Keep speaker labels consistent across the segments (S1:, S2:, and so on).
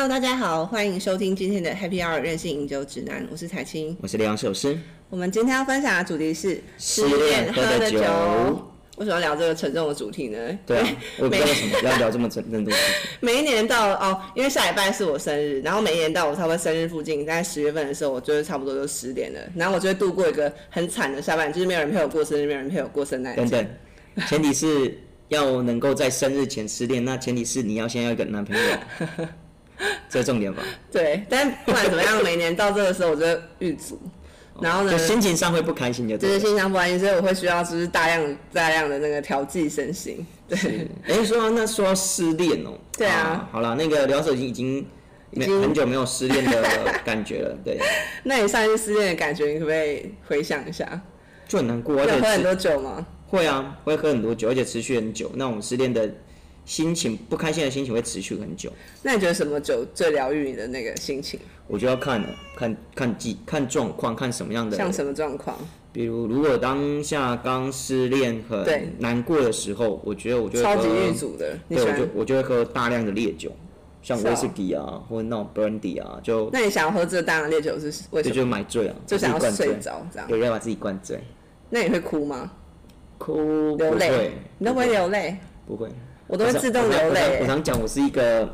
S1: Hello，大家好，欢迎收听今天的 Happy Hour 任性饮酒指南，我是彩青。
S2: 我是梁首诗。
S1: 我们今天要分享的主题是
S2: 失恋喝的酒。
S1: 为什么要聊这个沉重的主题呢？
S2: 对啊，我也不知道为什么要聊这么沉重的主题。
S1: 每一年到哦，因为下礼拜是我生日，然后每一年到我差不多生日附近，在十月份的时候，我就是差不多就失恋了，然后我就会度过一个很惨的下半年，就是没有人陪我过生日，没有人陪我过圣诞节。
S2: 等等，前提是要能够在生日前失恋，那前提是你要先要一个男朋友，这是重点吧？
S1: 对，但不管怎么样，每年到这个时候，我就会遇阻。然后呢，
S2: 就心情上会不开心的，
S1: 就是心情上不开心，所以我会需要就是大量大量的那个调剂身心。对，
S2: 哎，说到那说到失恋哦，
S1: 对啊，
S2: 好了，那个聊手已经已经很久没有失恋的感觉了，对。
S1: 那你上一次失恋的感觉，你可不可以回想一下？
S2: 就很难过，而
S1: 且喝很多酒吗？
S2: 会啊，会喝很多酒，而且持续很久。那我们失恋的。心情不开心的心情会持续很久。
S1: 那你觉得什么酒最疗愈你的那个心情？
S2: 我就要看了，看看季看状况，看什么样的。
S1: 像什么状况？
S2: 比如，如果当下刚失恋很难过的时候，我觉得我就
S1: 超级遇阻的。
S2: 对，我就我就会喝大量的烈酒，像威士忌啊，或者那种 brandy 啊，就。
S1: 那你想要喝这大量烈酒是为什么？
S2: 就买醉啊，
S1: 就想要睡着这样。
S2: 对，要把自己灌醉。
S1: 那你会哭吗？
S2: 哭
S1: 流泪？你都不会流泪？
S2: 不会。
S1: 我都会自动流泪。
S2: 我常讲，我是一个，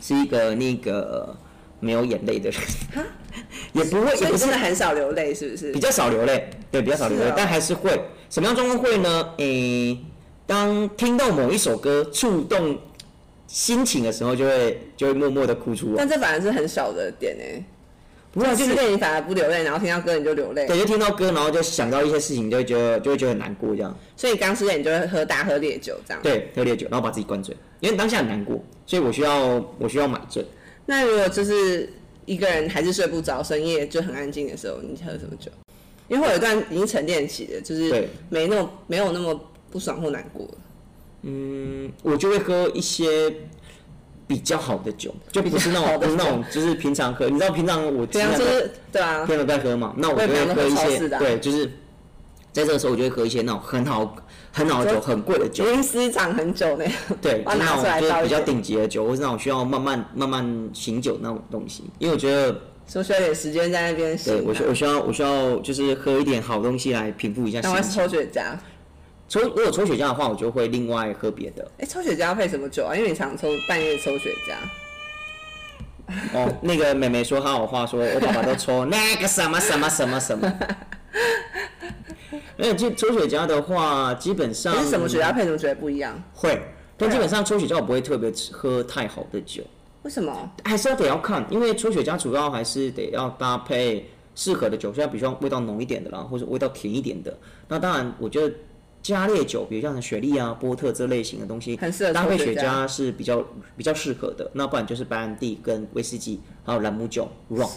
S2: 是一个那个没有眼泪的人，也不会，也不是
S1: 很少流泪，是不是？
S2: 比较少流泪，对，比较少流泪，但还是会。什么样状况会呢？诶，当听到某一首歌触动心情的时候，就会就会默默的哭出来。
S1: 但这反而是很少的点诶。不是，就是你反而不流泪，然后听到歌你就流泪。
S2: 对，就听到歌，然后就想到一些事情，就会觉得就会觉得很难过这样。
S1: 所以刚失恋你就会喝大喝烈酒这样。
S2: 对，喝烈酒，然后把自己灌醉，因为当下很难过，所以我需要我需要买醉。
S1: 那如果就是一个人还是睡不着，深夜就很安静的时候，你喝什么酒？因为我有一段已经沉淀起的，就是没那么没有那么不爽或难过。
S2: 嗯，我就会喝一些。比较好的酒，就不是那种不是那种，就是平常喝。你知道平常我
S1: 平常就是对啊，
S2: 平常在喝嘛。那我就会喝一些，对，就是在这个时候我就会喝一些那种很好很好的酒，很贵的酒，
S1: 已经私藏很久那样。
S2: 对，就那种就是比较顶级的酒，或是那种需要慢慢慢慢醒酒那种东西。因为我觉得
S1: 说需要点时间在那边醒。
S2: 对，我需我需要我需要就是喝一点好东西来平复一下心情。
S1: 抽雪茄。
S2: 抽如果抽雪茄的话，我就会另外喝别的。
S1: 哎，抽雪茄要配什么酒啊？因为你常抽半夜抽雪茄。
S2: 哦，那个妹妹说她有话说，我爸爸都抽 那个什么什么什么什么。没有，就抽雪茄的话，基本上。
S1: 是什么雪茄配什么雪茄不一样？
S2: 会，但基本上抽雪茄我不会特别喝太好的酒。
S1: 为什么？
S2: 还是要得要看，因为抽雪茄主要还是得要搭配适合的酒，像比如说味道浓一点的啦，或者味道甜一点的。那当然，我觉得。加烈酒，比如像雪莉啊、波特这类型的东西，很适合搭配雪茄是比较比较适合的。那不然就是白兰地跟威士忌，还有朗姆酒、rum，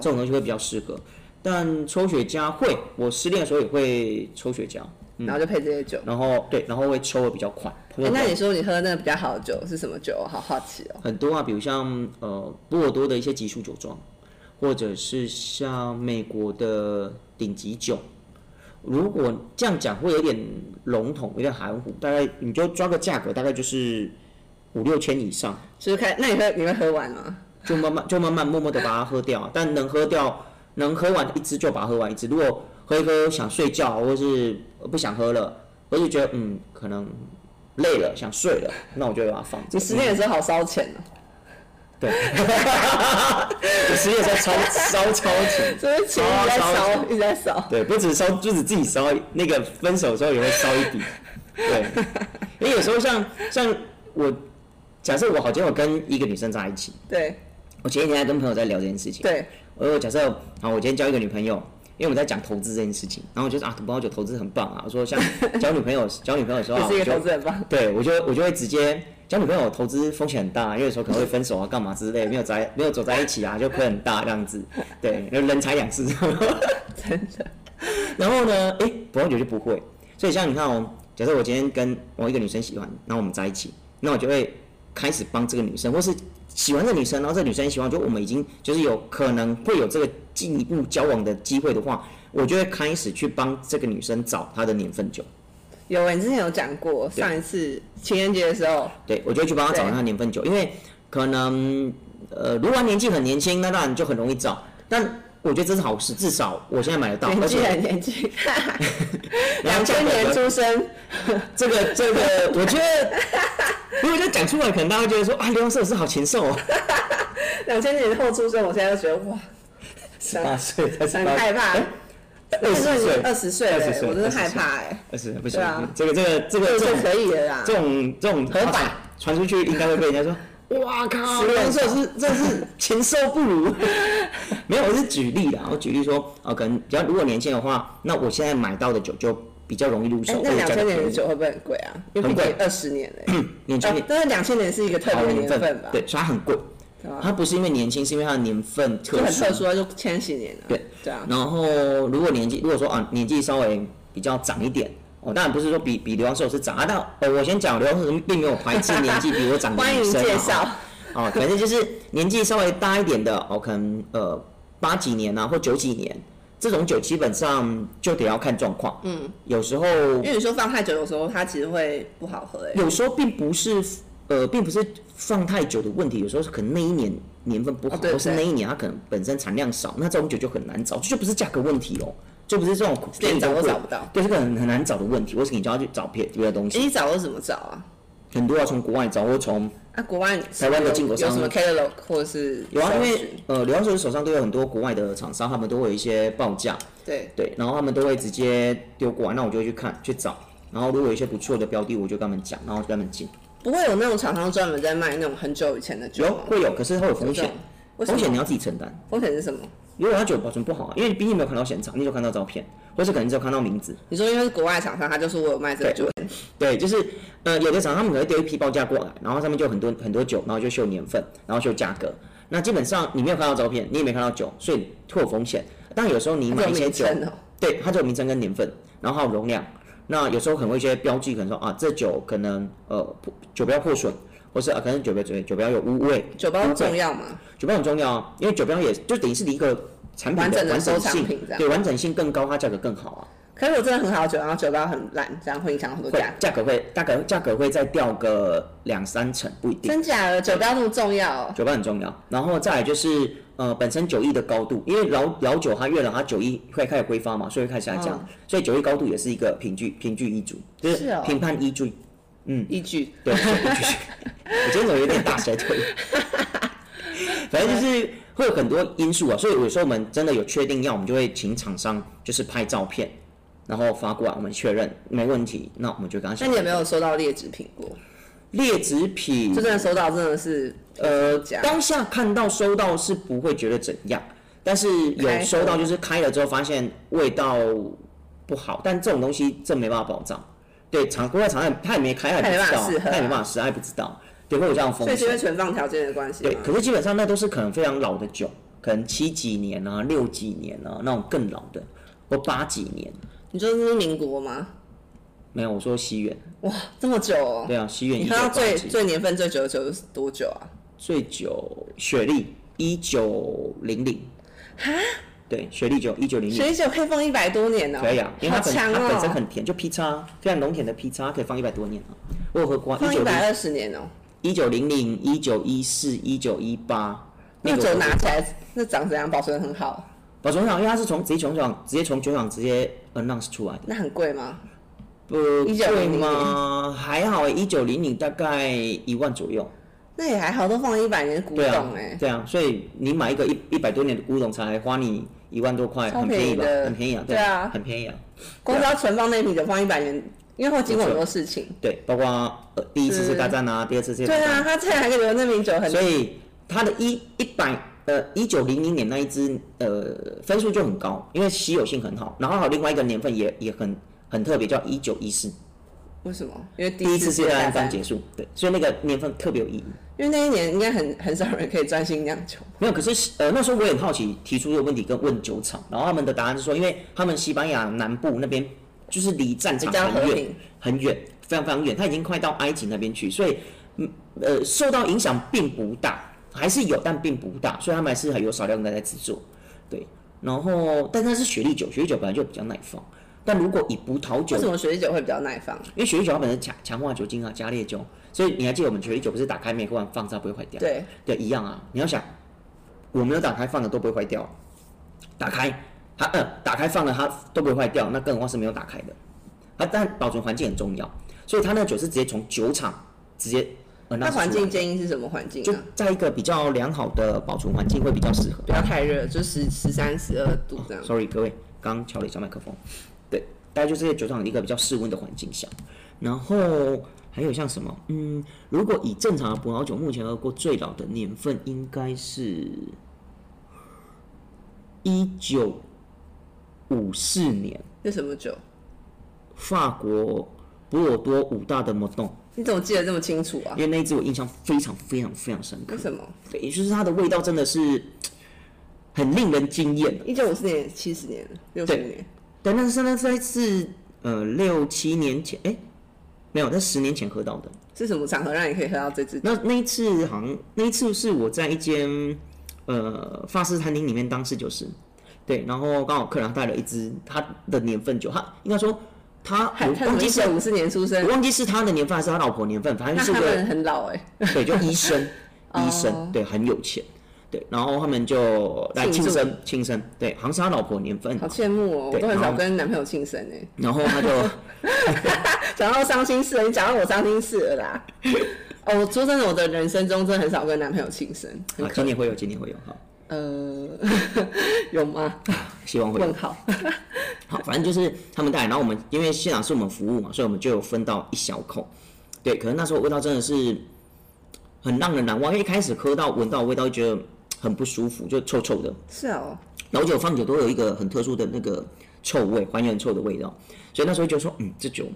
S2: 这种东西会比较适合。但抽雪茄会，我失恋的时候也会抽雪茄，
S1: 然后就配这些酒。
S2: 然后对，然后会抽的比较快。
S1: 那你说你喝那个比较好的酒是什么酒？好好奇哦。
S2: 很多啊，比如像呃波尔多的一些级数酒庄，或者是像美国的顶级酒。如果这样讲会有点笼统，有点含糊，大概你就抓个价格，大概就是五六千以上。
S1: 是看，那你会你会喝完吗？
S2: 就慢慢就慢慢默默的把它喝掉，但能喝掉，能喝完一支就把它喝完一支。如果喝一喝想睡觉，或是不想喝了，或是觉得嗯可能累了想睡了，那我就把它放。
S1: 你失恋的时候好烧钱哦。
S2: 对，我失业时候超烧超钱，
S1: 所以钱一直在烧，一直在烧。
S2: 对，不止烧，不止自己烧，那个分手的时候也会烧一笔。对，因为有时候像像我，假设我好，今天我跟一个女生在一起。
S1: 对。
S2: 我前几天还跟朋友在聊这件事情。
S1: 对。
S2: 我假设，啊，我今天交一个女朋友，因为我们在讲投资这件事情，然后我觉得啊，葡萄酒投资很棒啊。我说像交女朋友，交女朋友的时候，
S1: 是一个投资很棒。
S2: 对，我就我就会直接。交女朋友投资风险很大，因为有时候可能会分手啊，干嘛之类，没有在没有走在一起啊，就亏很大这样子。对，人财两失。
S1: 真的。
S2: 然后呢，哎，葡萄酒就不会。所以像你看哦，假设我今天跟某一个女生喜欢，然后我们在一起，那我就会开始帮这个女生，或是喜欢这女生，然后这女生喜欢，就我们已经就是有可能会有这个进一步交往的机会的话，我就会开始去帮这个女生找她的年份酒。
S1: 有，你之前有讲过，上一次情人节的时候，
S2: 对我就去帮他找那年份酒，因为可能呃，如果他年纪很年轻，那当然就很容易找。但我觉得这是好事，至少我现在买得到，而
S1: 年纪
S2: 且
S1: 很年轻，两千年出生，
S2: 这个这个，我觉得如果就讲出来，可能大家会觉得说啊，刘洋摄影师好禽兽哦，
S1: 两千年后出生，我现在就觉得哇，
S2: 十八岁才十
S1: 很
S2: 八
S1: 害怕。
S2: 二十岁，
S1: 二十岁了
S2: 20岁
S1: 我真的害怕哎。
S2: 二十不行
S1: 啊，
S2: 这个这个这个
S1: 这就
S2: 这种
S1: 可以了啦
S2: 这。种这种
S1: 合法
S2: 传出去，应该会被人家说，哇靠，
S1: 十元
S2: 刘摄是 这是禽兽不如。没有，我是举例的，我举例说，哦，可能只要如果年轻的话，那我现在买到的酒就比较容易入手，，
S1: 哎那两千年的酒会不会很贵啊？因为
S2: 很贵
S1: 二十年嘞。
S2: 年轻
S1: 哦，但是两千年是一个特别
S2: 年
S1: 份吧？
S2: 对，所以它很贵。它不是因为年轻，是因为它的年份特殊。
S1: 就很特殊啊，就千禧年啊。
S2: 对
S1: 对啊，
S2: 然后如果年纪，如果说啊年纪稍微比较长一点，哦，当然不是说比比刘洋寿是长啊，但呃我先讲刘洋寿并没有排斥年纪比我长的
S1: 欢迎
S2: 女生啊
S1: 介绍。
S2: 哦，反正就是年纪稍微大一点的，哦，可能呃八几年啊或九几年，这种酒基本上就得要看状况。嗯，有时候
S1: 因为你说放太久，有时候它其实会不好喝哎。
S2: 有时候并不是呃，并不是放太久的问题，有时候是可能那一年年份不好，
S1: 哦对
S2: 或是那一年它可能本身产量少，那这种酒就很难找，这就不是价格问题哦，就不是这种
S1: 连找都找不到。
S2: 对，这个很很难找的问题，或是你就要去找别别的东
S1: 哎，
S2: 西，
S1: 你找都怎么找啊？
S2: 很多要从国外找，或从
S1: 啊，国外
S2: 台湾的进口商
S1: 有什么 catalog 或者是
S2: 有啊，因为呃，刘洋手手上都有很多国外的厂商，他们都会有一些报价，
S1: 对。
S2: 对，然后他们都会直接丢过来，那我就会去看去找，然后如果有一些不错的标的，我就跟他们讲，然后跟他们进。
S1: 不会有那种厂商专门在卖那种很久以前的酒吗？
S2: 有会有，可是它有风险，
S1: 为什么
S2: 风险你要自己承担。
S1: 风险是什么？
S2: 如果它酒保存不好啊，因为你毕竟没有看到现场，你只有看到照片，或是可能只有看到名字。
S1: 你说因为是国外厂商，他就说我有卖这个酒，
S2: 对，就是呃，有的厂商他们可能会丢一批报价过来，然后上面就有很多很多酒，然后就秀年份，然后秀价格。那基本上你没有看到照片，你也没看到酒，所以会有风险。但有时候你买一些酒，
S1: 称哦。
S2: 对，它就有名称跟年份，然后还有容量。那有时候可能会一些标记，可能说啊，这酒可能呃破酒标破损，或是啊可能酒标酒酒标有污味，
S1: 酒包重要吗？
S2: 酒标很重要啊，因为酒标也就等于是你一个产品
S1: 完整的
S2: 完整性
S1: 品
S2: 对完整性更高，它价格更好啊。
S1: 可是我真的很好酒，然后酒标很烂，这样会影响很多价格。
S2: 价格会价格价格会再掉个两三成，不一定。
S1: 真假的酒标那么重要哦？
S2: 酒标很重要，然后再来就是呃本身酒液的高度，因为老老酒它越老，它酒液会开始挥发嘛，所以会开始下降，所以酒液高度也是一个凭据凭据依据，就是评判依据。
S1: 嗯依据
S2: 对，依据。我今天怎么有点大舌头？反正就是会有很多因素啊，所以有时候我们真的有确定要，我们就会请厂商就是拍照片，然后发过来，我们确认没问题，那我们就跟他。
S1: 那你有没有收到劣质品过？
S2: 劣质品
S1: 就？真的收到，真的是
S2: 呃，
S1: 假
S2: 当下看到收到是不会觉得怎样，但是有收到就是开了之后发现味道不好，但这种东西这没办法保障。对，厂国外厂商他也没开，他也不知道
S1: 他也没办法试，
S2: 他也不知道，对，会有这样的风
S1: 所以是因为。存放条件的关系
S2: 对，可是基本上那都是可能非常老的酒，可能七几年啊、六几年啊那种更老的，或八几年。
S1: 你说这是民国吗？
S2: 没有，我说西元，
S1: 哇，这么久哦！
S2: 对啊，西元
S1: 你喝到最，最年份最久的酒是多久啊？
S2: 最久雪莉一九零零哈，对，雪莉酒一九零零。
S1: 雪莉酒可以放一百多年哦，
S2: 可以啊，因为它本它本身
S1: 哦，
S2: 很甜，就劈叉非常浓甜的劈叉，可以放一百多年啊。我有喝过
S1: 放一百二十年哦。
S2: 一九零零、一九一四、一九一八，
S1: 那酒拿起来，那长怎样？保存得很好，
S2: 保存好，因为它是从直接从酒厂直接从酒厂直接 announce 出来的，
S1: 那很贵吗？
S2: 不
S1: 1900
S2: 贵吗？还好，一九零零大概一万左右。
S1: 那也还好，都放了一百年的古董哎，，
S2: 对啊，所以你买一个一一百多年的古董才花你一万多块，很便宜吧？很便宜啊，
S1: 对啊
S2: 很便宜啊。
S1: 光是要存放那瓶酒放一百年，因为会经过很多事情。
S2: 对，包括呃第一次世界大战啊，第二次世界大战
S1: 对啊，他竟然还留那瓶酒很，
S2: 所以他的一一百呃一九零零年那一支呃分数就很高，因为稀有性很好，然后还有另外一个年份也也很很特别，叫一九一四，
S1: 为什么？因为第
S2: 第一次世界大战，结束，对，所以那个年份特别有意义。
S1: 因为那一年应该很很少人可以专心酿酒。
S2: 没有，可是呃那时候我也很好奇，提出这个问题跟问酒厂，然后他们的答案是说，因为他们西班牙南部那边就是离战场很远很远，非常非常远，他已经快到埃及那边去，所以嗯呃受到影响并不大，还是有，但并不大，所以他们还是还有少量的在制作，对，然后但它是雪莉酒，雪莉酒本来就比较耐放，但如果以葡萄酒
S1: 为什么雪莉酒会比较耐放？
S2: 因为雪莉酒它本身强强化酒精啊、加烈酒，所以你还记得我们雪莉酒不是打开没喝完放着它不会坏掉？
S1: 对，
S2: 对，一样啊。你要想，我没有打开放的都不会坏掉，打开它呃打开放了它都不会坏掉，那更何况是没有打开的。它，但保存环境很重要，所以它那个酒是直接从酒厂直接呃
S1: 那环境建议是什么环境
S2: 就
S1: 啊？
S2: 在一个比较良好的保存环境会比较适合。
S1: 不要太热，就十十三、十二度这样。
S2: Sorry，各位，刚刚敲了一下麦克风。对，大概就这些酒厂一个比较室温的环境下，然后还有像什么，嗯，如果以正常的葡萄酒，目前喝过最老的年份应该是一九五四年，
S1: 那什么酒？
S2: 法国波尔多五大的摩洞，
S1: 你怎么记得这么清楚啊
S2: 因？为那一支我印象非常非常非常深刻
S1: 为。什么？
S2: 也就是它的味道真的是很令人惊艳。
S1: 一九五四年、七十年、六十年，
S2: 对，那是那是是呃六七年前，哎、没有，那十年前喝到的。
S1: 是什么场合让你可以喝到这支？
S2: 那那一次好像那一次是我在一间呃法式餐厅里面当侍酒师，对，然后刚好客人带了一支他的年份酒，他应该说他我忘记是
S1: 五四年出生
S2: 我，忘记是他的年份还是他老婆年份，反正是个
S1: 们很老哎、
S2: 对，就医生，医生
S1: 哦
S2: 对很有钱，对，然后他们就来
S1: 庆
S2: 生庆生，对，好像是他老婆年份
S1: 好，羡慕哦！我都很少跟男朋友庆生哎。
S2: 然后他就。
S1: 讲到伤心事了，你讲到我伤心事了啦。哦，我说真的，我的人生中真的很少跟男朋友庆生，
S2: 啊，今年会有，今年会有，哈，
S1: 呃，有吗？
S2: 希望会有
S1: 问。号。
S2: 好，反正就是他们带来，然后我们因为现场是我们服务嘛，所以我们就有分到一小口。对，可能那时候味道真的是很让人难忘，因为一开始喝到闻到味道就觉得很不舒服，就臭臭的。
S1: 是哦，
S2: 老酒放久都有一个很特殊的那个臭味，还原臭的味道，所以那时候就说，嗯，这酒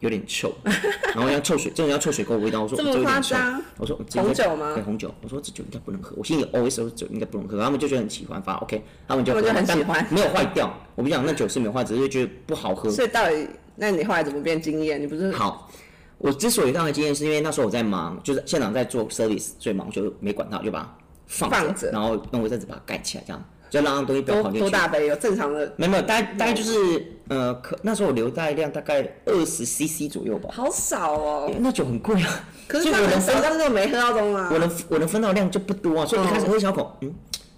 S2: 有点臭，然后要臭水，真的要臭水沟的味道。我说
S1: 这么
S2: 嗯有点臭
S1: 夸张
S2: 我说
S1: 红酒吗
S2: 对，红酒。我说这酒应该不能喝，我心里 always 说这酒应该不能喝，他们就觉得很喜欢，发 OK，他们就喝
S1: 很喜欢
S2: 没有坏掉。我不讲那酒是没有坏，只是觉得不好喝。
S1: 所以到底，那你后来怎么变经验？你不是
S2: 好，我之所以当的经验，是因为那时候我在忙，就是现场在做 service，所以忙，我就没管它，我就把它放
S1: 放着
S2: 然后用卫生纸把它盖起来，这样就让东西不要
S1: 多
S2: 跑进去。
S1: 多大杯？有正常的，
S2: 没有没有，大概大概就是呃，可那时候我留带量大概二十 CC 左右吧。
S1: 好少哦。
S2: 那酒很贵啊，
S1: 可是
S2: 就我能分
S1: 那很少，但是我没喝到中啊
S2: 我。能我能分到量就不多啊，所以一开始喝一小口，嗯，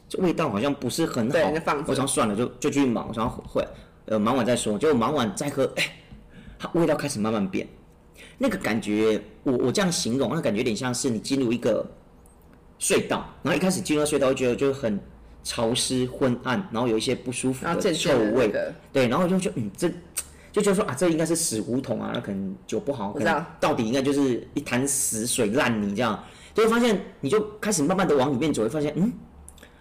S2: 这味道好像不是很好，
S1: 对就放着
S2: 我想算了，就就继续忙，我想会呃忙完再说，结果忙完再喝，哎、它味道开始慢慢变，那个感觉我我这样形容，那感觉有点像是你进入一个隧道，然后一开始进入隧道，觉得就很潮湿昏暗，然后有一些不舒服的臭味，
S1: 个。
S2: 对，然后我就觉得嗯这。就觉得说啊，这应该是死胡同啊，那可能酒不好，可能到底应该就是一潭死水烂泥这样，就会发现你就开始慢慢的往里面走，会发现嗯，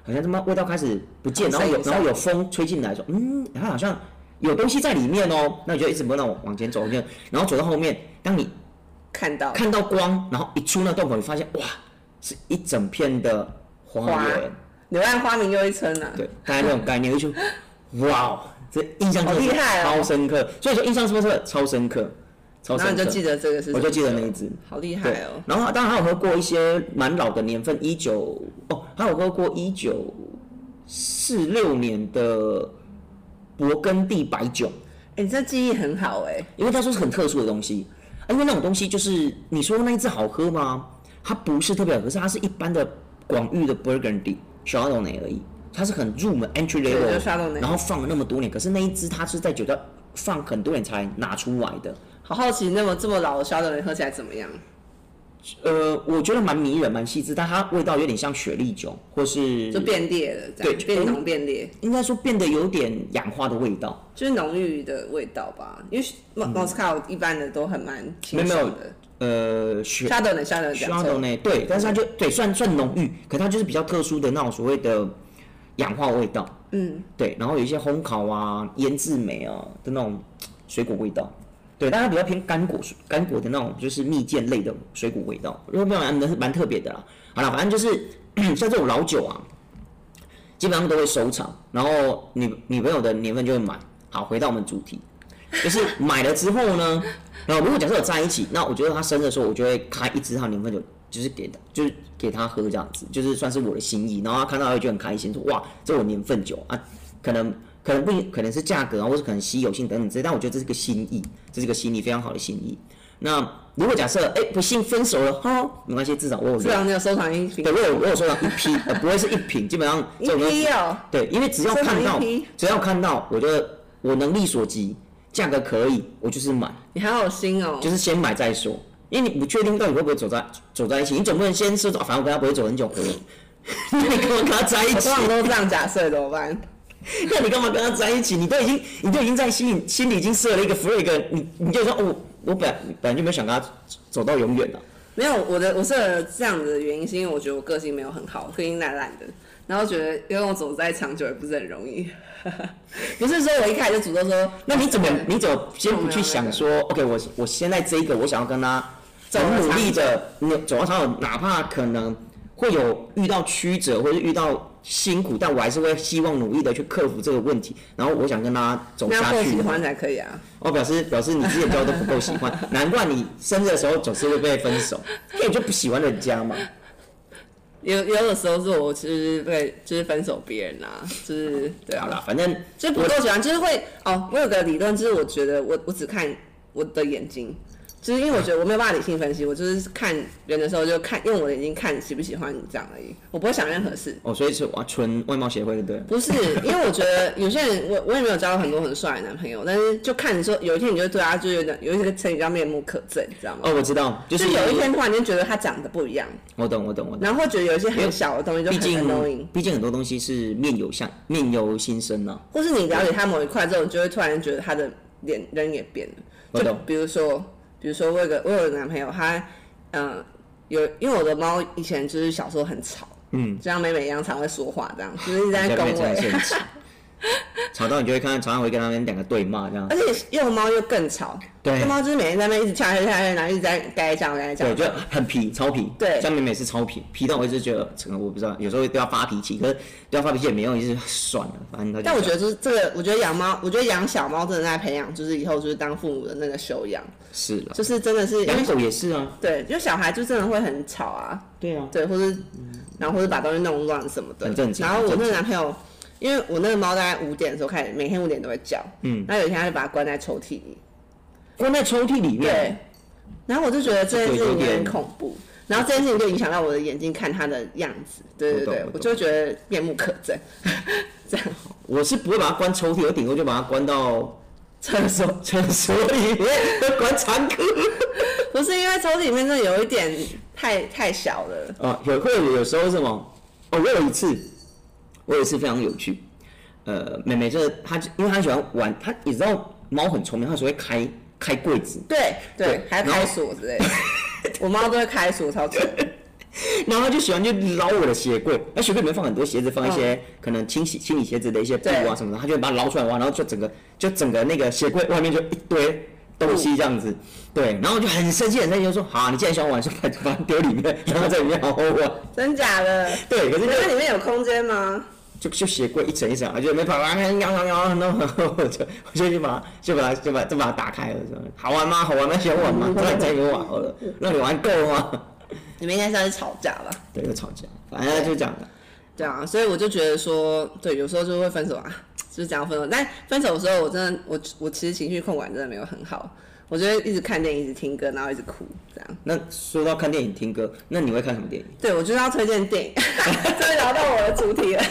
S2: 好像他妈味道开始不见，然后有然后有风吹进来，说嗯，然后好像有东西在里面哦，那你就一直不让我往前走，就然后走到后面，当你
S1: 看到。
S2: 看到光，然后一出那洞口，你发现哇，是一整片的花
S1: 花
S2: 园，
S1: 柳暗花明又一村啊。
S2: 对，大概这种概念，就 哇哦，这印象
S1: 好厉害哦
S2: 超深刻，所以说印象深刻，超深刻，超深刻。
S1: 然后你就记得这个是
S2: 我就记得那一只
S1: 好厉害哦。，
S2: 然后当然还有喝过一些蛮老的年份，一九哦，还有喝过一九四六年的勃艮第白酒，
S1: 哎，你这记忆很好哎。
S2: 因为它说是很特殊的东西，啊因为那种东西就是你说那一支好喝吗？它不是特别好，可是它是一般的广域的 Burgundy Chardonnay 而已，它是很入门 entry
S1: 对
S2: level，然后放了那么多年，可是那一支它是在酒窖放很多年才拿出来的。
S1: 好好奇，那么这么老的烧的人喝起来怎么样？
S2: 呃，我觉得蛮迷人、蛮细致，但它味道有点像雪莉酒，或是
S1: 就变烈了，
S2: 对
S1: 变浓变烈，
S2: 应该说变得有点氧化的味道。
S1: 就是浓郁的味道吧。因为莫莫斯科一般的都很蛮清
S2: 没有没有
S1: 爽的。
S2: 呃，雪
S1: 沙德呢？沙德讲错
S2: Chardonnay 对，但是它就对算算浓郁，可它就是比较特殊的那种所谓的氧化味道。
S1: 嗯，
S2: 对，然后有一些烘烤啊、腌制美啊的那种水果味道。对，但它比较偏干果干果的那种，就是蜜饯类的水果味道，因为蛮蛮蛮特别的啦。好了，反正就是 像这种老酒啊，基本上都会收藏，然后女女朋友的年份就会买。好，回到我们主题，就是买了之后呢，然后如果假设有在一起，那我觉得他生日的时候，我就会开一支他年份酒，就是给他，就是给他喝这样子，就是算是我的心意。然后他看到他会觉得很开心，说哇，这我年份酒啊，可能可能不可能是价格啊，或者可能稀有性等等之类，但我觉得这是个心意，这是个心意非常好的心意。那如果假设哎、不幸分手了，哈，没关系，至少我有
S1: 至少你有收藏一瓶
S2: 对，我有我有收藏一批，呃，不会是一瓶，基本上
S1: 一
S2: 这种东西
S1: 批哦，
S2: 对，因为只要看到，只要看到，我觉得我能力所及，价格可以，我就是买，
S1: 你好有心哦。
S2: 就是先买再说。因为你不确定到底会不会走在走在一起，你总不能先说，反正我跟他不会走很久，那你干嘛跟他在一起
S1: 都是这样假设，怎么办？
S2: 那你干嘛跟他在一起？你都已经，你都已经在心里心里已经设了一个 flag，你你就说哦，我本来本来就没有想跟他走到永远了。
S1: 没有，我的我是这样子的原因，是因为我觉得我个性没有很好，个性懒懒的，然后觉得要跟我走在长久也不是很容易。不是说我一开始就主动说，
S2: 那你怎么你怎么先不去想说，OK，我我现在这一个我想要跟他
S1: 走
S2: 很努力的那走到长久，哪怕可能会有遇到曲折或者遇到辛苦，但我还是会希望努力的去克服这个问题，然后我想跟他走下去喜。
S1: 欢才可以啊。
S2: 我表示表示你之前交都不够喜欢，难怪你生日的时候总是会被分手，因为你就不喜欢人家嘛。
S1: 有有的时候是我就是会就是分手别人啊，就是对啊，
S2: 好啦，反正
S1: 就不够喜欢，就是会哦。我有个理论，就是我觉得我我只看我的眼睛，就是因为我觉得我没有办法理性分析，我就是看人的时候就看用我的眼睛看喜不喜欢你这样而已，我不会想任何事。
S2: 哦，所以是我纯外貌协会的对。
S1: 不是，因为我觉得有些人，我我也没有交到很多很帅的男朋友，但是就看你说有一天你就对他就有点有一个成语叫面目可憎，你知道吗？
S2: 哦，我知道，就
S1: 就是有一天突然间觉得他长得不一样，
S2: 我懂我懂我懂。
S1: 然后会觉得有一些很小的东西就很
S2: 毕竟
S1: annoying，
S2: 毕竟很多东西是面由相面由心生呐、
S1: 或是你了解他某一块之后，你就会突然觉得他的脸人也变了。就
S2: 我懂
S1: 比如说，比如说我有个我有个男朋友，他嗯、呃有因为我的猫以前就是小时候很吵，
S2: 嗯，
S1: 就像美美一样常会说话这样，就是一直在
S2: 下
S1: 恭维
S2: 吵，到你就会看到常常会跟他们两个对骂这样。
S1: 而。且幼猫又更吵，
S2: 对。
S1: 幼猫就是每天在那边一直跳跳跳跳，然后一直在该讲该讲
S2: 对，，就很皮，超皮。
S1: 对。
S2: 像美美是超皮，皮到我一直觉得，我不知道，有时候对他发脾气，可是对他发脾气也没用，就是算了，反正他
S1: 但我觉
S2: 得
S1: 得就是这个，我觉得养猫，我觉得养小猫真的在培养，就是以后就是当父母的那个修养，
S2: 是了。
S1: 就是真的是因为
S2: 养狗也是啊，
S1: 对，就小孩就真的会很吵啊，
S2: 对啊，
S1: 对，或者然后或者把东西弄乱什么的，
S2: 很正常
S1: 然后我那个男朋友，因为我那个猫大概五点的时候开始，每天五点都会叫，
S2: 嗯，
S1: 然后有一天他就把它关在抽屉里，
S2: 关在抽屉里面？
S1: 对，，然后我就觉得这件事
S2: 这个有点
S1: 情很恐怖，然后这件事情就影响到我的眼睛看它的样子，对对对
S2: 我
S1: 就觉得面目可憎，这样。
S2: 我是不会把它关抽屉，我顶多就把它关到
S1: 厕所。
S2: 厕所里面，关仓库。
S1: 不是因为抽屉里面真的有一点太太小了，
S2: 啊，有会有有时候是什么？哦，我有一次，我也是非常有趣。呃，妹妹这她因为她喜欢玩，她你知道猫很聪明，她只会开开柜子，
S1: 对对
S2: 对，
S1: 还要开锁之类的，我猫都会开锁，超蠢。
S2: 然后她就喜欢去捞我的鞋柜，那鞋柜里面放很多鞋子，放一些、可能清洗清理鞋子的一些布啊什么的，她就把它捞出来玩，然后就整个就整个那个鞋柜外面就一堆东西这样子，对，然后就很生气很生气，就说好，你既然喜欢玩，就把把它丢里面，然后在里面好好玩。
S1: 真假的？
S2: 对，可是就
S1: 那里面有空间吗？
S2: 就就鞋柜一层一层，就里面跑啊，摇摇摇，然后我就我就去把它就把它就把就把它打开了，说好玩吗？好玩吗？喜欢玩吗？再再给我玩好了，让你玩够吗？
S1: 你们应该是要去吵架吧？
S2: 对，又吵架，反正就这样的。
S1: 对啊，所以我就觉得说，对，有时候就会分手啊，就是这样分手。但分手的时候，我真的，我我其实情绪控管真的没有很好，我就会一直看电影，一直听歌，然后一直哭，这样。
S2: 那说到看电影、听歌，那你会看什么电影？
S1: 对，我就是要推荐电影，终于聊到我的主题了，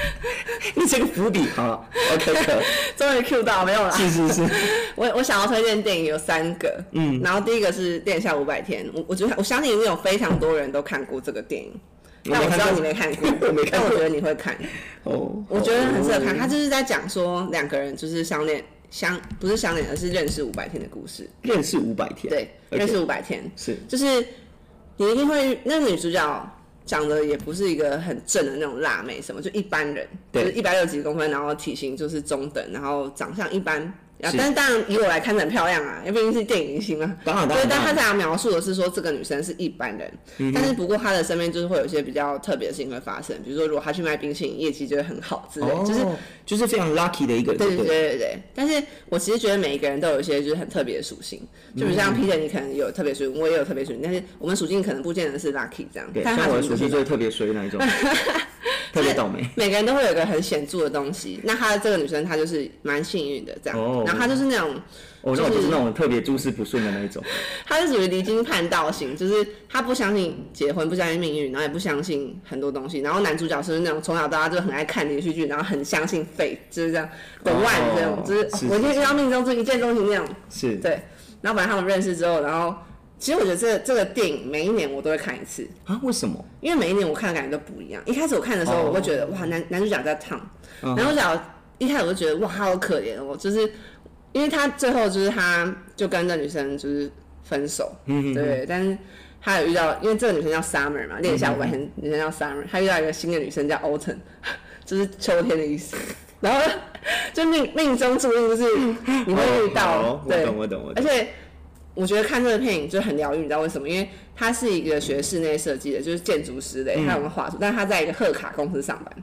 S2: 你这个伏笔好了，OK 可
S1: 终于 Q 到没有啦。
S2: 是是是，
S1: 我我想要推荐电影有三个，嗯，然后第一个是《殿下五百天》，我我觉得我相信一定有非常多人都看过这个电影，
S2: 我没看过
S1: 但我知道你没看过，
S2: 我没看过
S1: 但我觉得你会看。
S2: 哦，
S1: 我觉得很适合看。他就是在讲说两个人就是相恋相不是相恋，而是认识五百天的故事。
S2: 认识五百天，
S1: 对认识五百天，
S2: 是
S1: 就是你一定会那个女主角长得也不是一个很正的那种辣妹，什么就一般人，就
S2: 对
S1: 是一百六十几公分，然后体型就是中等，然后长相一般。啊但是当然以我来看很漂亮啊，因为毕竟是电影明星嘛。
S2: 当然当，然
S1: 但他这样描述的是说这个女生是一般人，
S2: 嗯
S1: 但是不过她的身边就是会有一些比较特别的事情会发生，比如说如果她去卖冰淇淋，业绩就会很好之类，就是
S2: 哦就是非常 lucky 的一个人，
S1: 对对。
S2: 对
S1: 对对对，但是我其实觉得每一个人都有一些就是很特别的属性，就比如
S2: 嗯
S1: 像 Peter，你可能有特别属性，我也有特别属性，但是我们属性可能不见得是 lucky 这样，
S2: 对，
S1: 但他
S2: 像我的
S1: 属性就是
S2: 特别衰那一种，特别倒霉。
S1: 每个人都会有一个很显著的东西。那她这个女生她就是蛮幸运的这样，
S2: 哦
S1: 然后她就是那种
S2: 哦，那我就是那种特别诸事不顺的那一种。
S1: 她是属于离经叛道型，就是她不相信结婚，不相信命运，然后也不相信很多东西。然后男主角是那种从小到大就很爱看连续剧，然后很相信 fate，就是这样的 one 这种，
S2: 哦
S1: 就是、我一定遇到命中注一见钟情那种。
S2: 是，
S1: 对，然后反正他们认识之后，然后其实我觉得这个这个电影每一年我都会看一次，
S2: 啊？为什么？
S1: 因为每一年我看的感觉都不一样。一开始我看的时候，
S2: 哦
S1: 我会觉得哇，男男主角在烫，
S2: 嗯
S1: 男主角一开始我就觉得哇，他好可怜哦，就是因为他最后就是他就跟那女生就是分手，
S2: 嗯
S1: 对，但是。他有遇到，因为这个女生叫 Summer 嘛，练一下我白天女生叫 Summer，他遇到一个新的女生叫 Autumn，就是秋天的意思。然后就命命中注定就是你会遇到，对，
S2: 我懂，我懂，我懂。
S1: 而且我觉得看这个电影就很疗愈，你知道为什么？因为他是一个学室内设计的，就是建筑师类，
S2: 嗯
S1: 他有个画图，但是他在一个贺卡公司上班，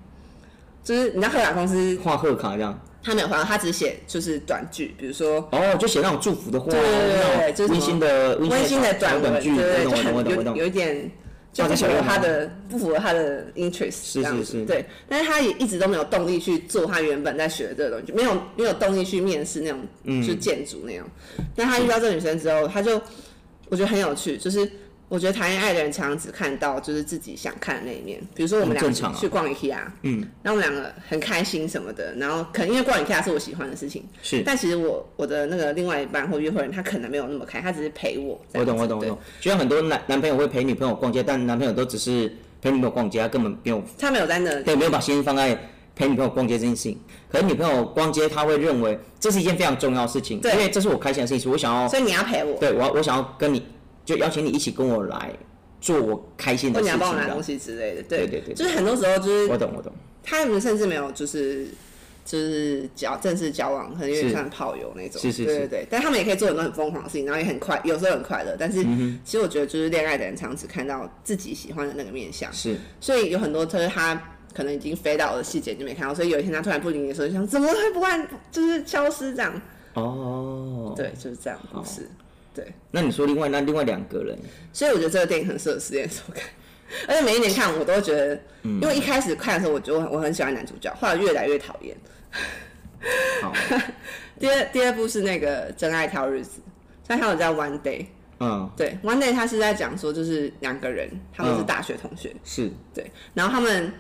S1: 就是你知道贺卡公司
S2: 画贺卡这样。
S1: 他没有画，他只写就是短句，比如说
S2: 哦，就写那种祝福的话，
S1: 对对对就是
S2: 温馨的
S1: 温馨的短文，
S2: 句，
S1: 对就很。有有一点。就不符合他的不符合他的 interest
S2: 是
S1: 这样
S2: 是是。
S1: 子对，但是他也一直都没有动力去做他原本在学的这个东西，没有没有动力去面试那种
S2: 嗯。
S1: 就是建筑那样。但他遇到这个女生之后，他就我觉得很有趣，就是我觉得谈恋爱的人常常只看到就是自己想看的那一面，比如说我们两个去逛 IKEA，
S2: 嗯，
S1: 然后我们两个很开心什么的，然后可能因为逛 IKEA 是我喜欢的事情，
S2: 是，
S1: 但其实我我的那个另外一半或约会人他可能没有那么开，他只是陪我。
S2: 我懂，我懂，我懂。就像很多男男朋友会陪女朋友逛街，但男朋友都只是陪女朋友逛街，他根本没有
S1: 他没有在那
S2: 对，没有把心思放在陪女朋友逛街这件事情。可能女朋友逛街，他会认为这是一件非常重要的事情，
S1: 对。
S2: 因为这是我开心的事情，我想要，
S1: 所以你要陪我，
S2: 对我要我想要跟你，就邀请你一起跟我来做我开心的事情。
S1: 帮我拿东西之类的。对
S2: 对对对
S1: 就是很多时候就是
S2: 我懂，我懂。
S1: 他们甚至没有就是就是交正式交往，可能有点像炮友那种。
S2: 是是是
S1: 对对对，但他们也可以做很多很疯狂的事情，然后也很快，有时候很快乐。但是
S2: 嗯
S1: 其实我觉得就是恋爱的人常常只看到自己喜欢的那个面相，
S2: 是，
S1: 所以有很多就是他。可能已经飞到的细节就没看到，所以有一天他突然不理你的时候，就想怎么会不按就是消失这样？
S2: 哦，。
S1: 对，就是这样故事。对，
S2: 那你说另外那另外两个人，
S1: 所以我觉得这个电影很适合失恋的时候看，而且每一年看我都觉得，
S2: 嗯。
S1: 因为一开始看的时候我觉得我很喜欢男主角，后来越来越讨厌。
S2: 好，
S1: 第二第二部是那个《真爱挑日子》，真爱挑日子叫 One Day，
S2: 嗯，
S1: 对，One Day 他是在讲说就是两个人他们是
S2: 嗯。
S1: 大学同学，
S2: 是，
S1: 对，然后他们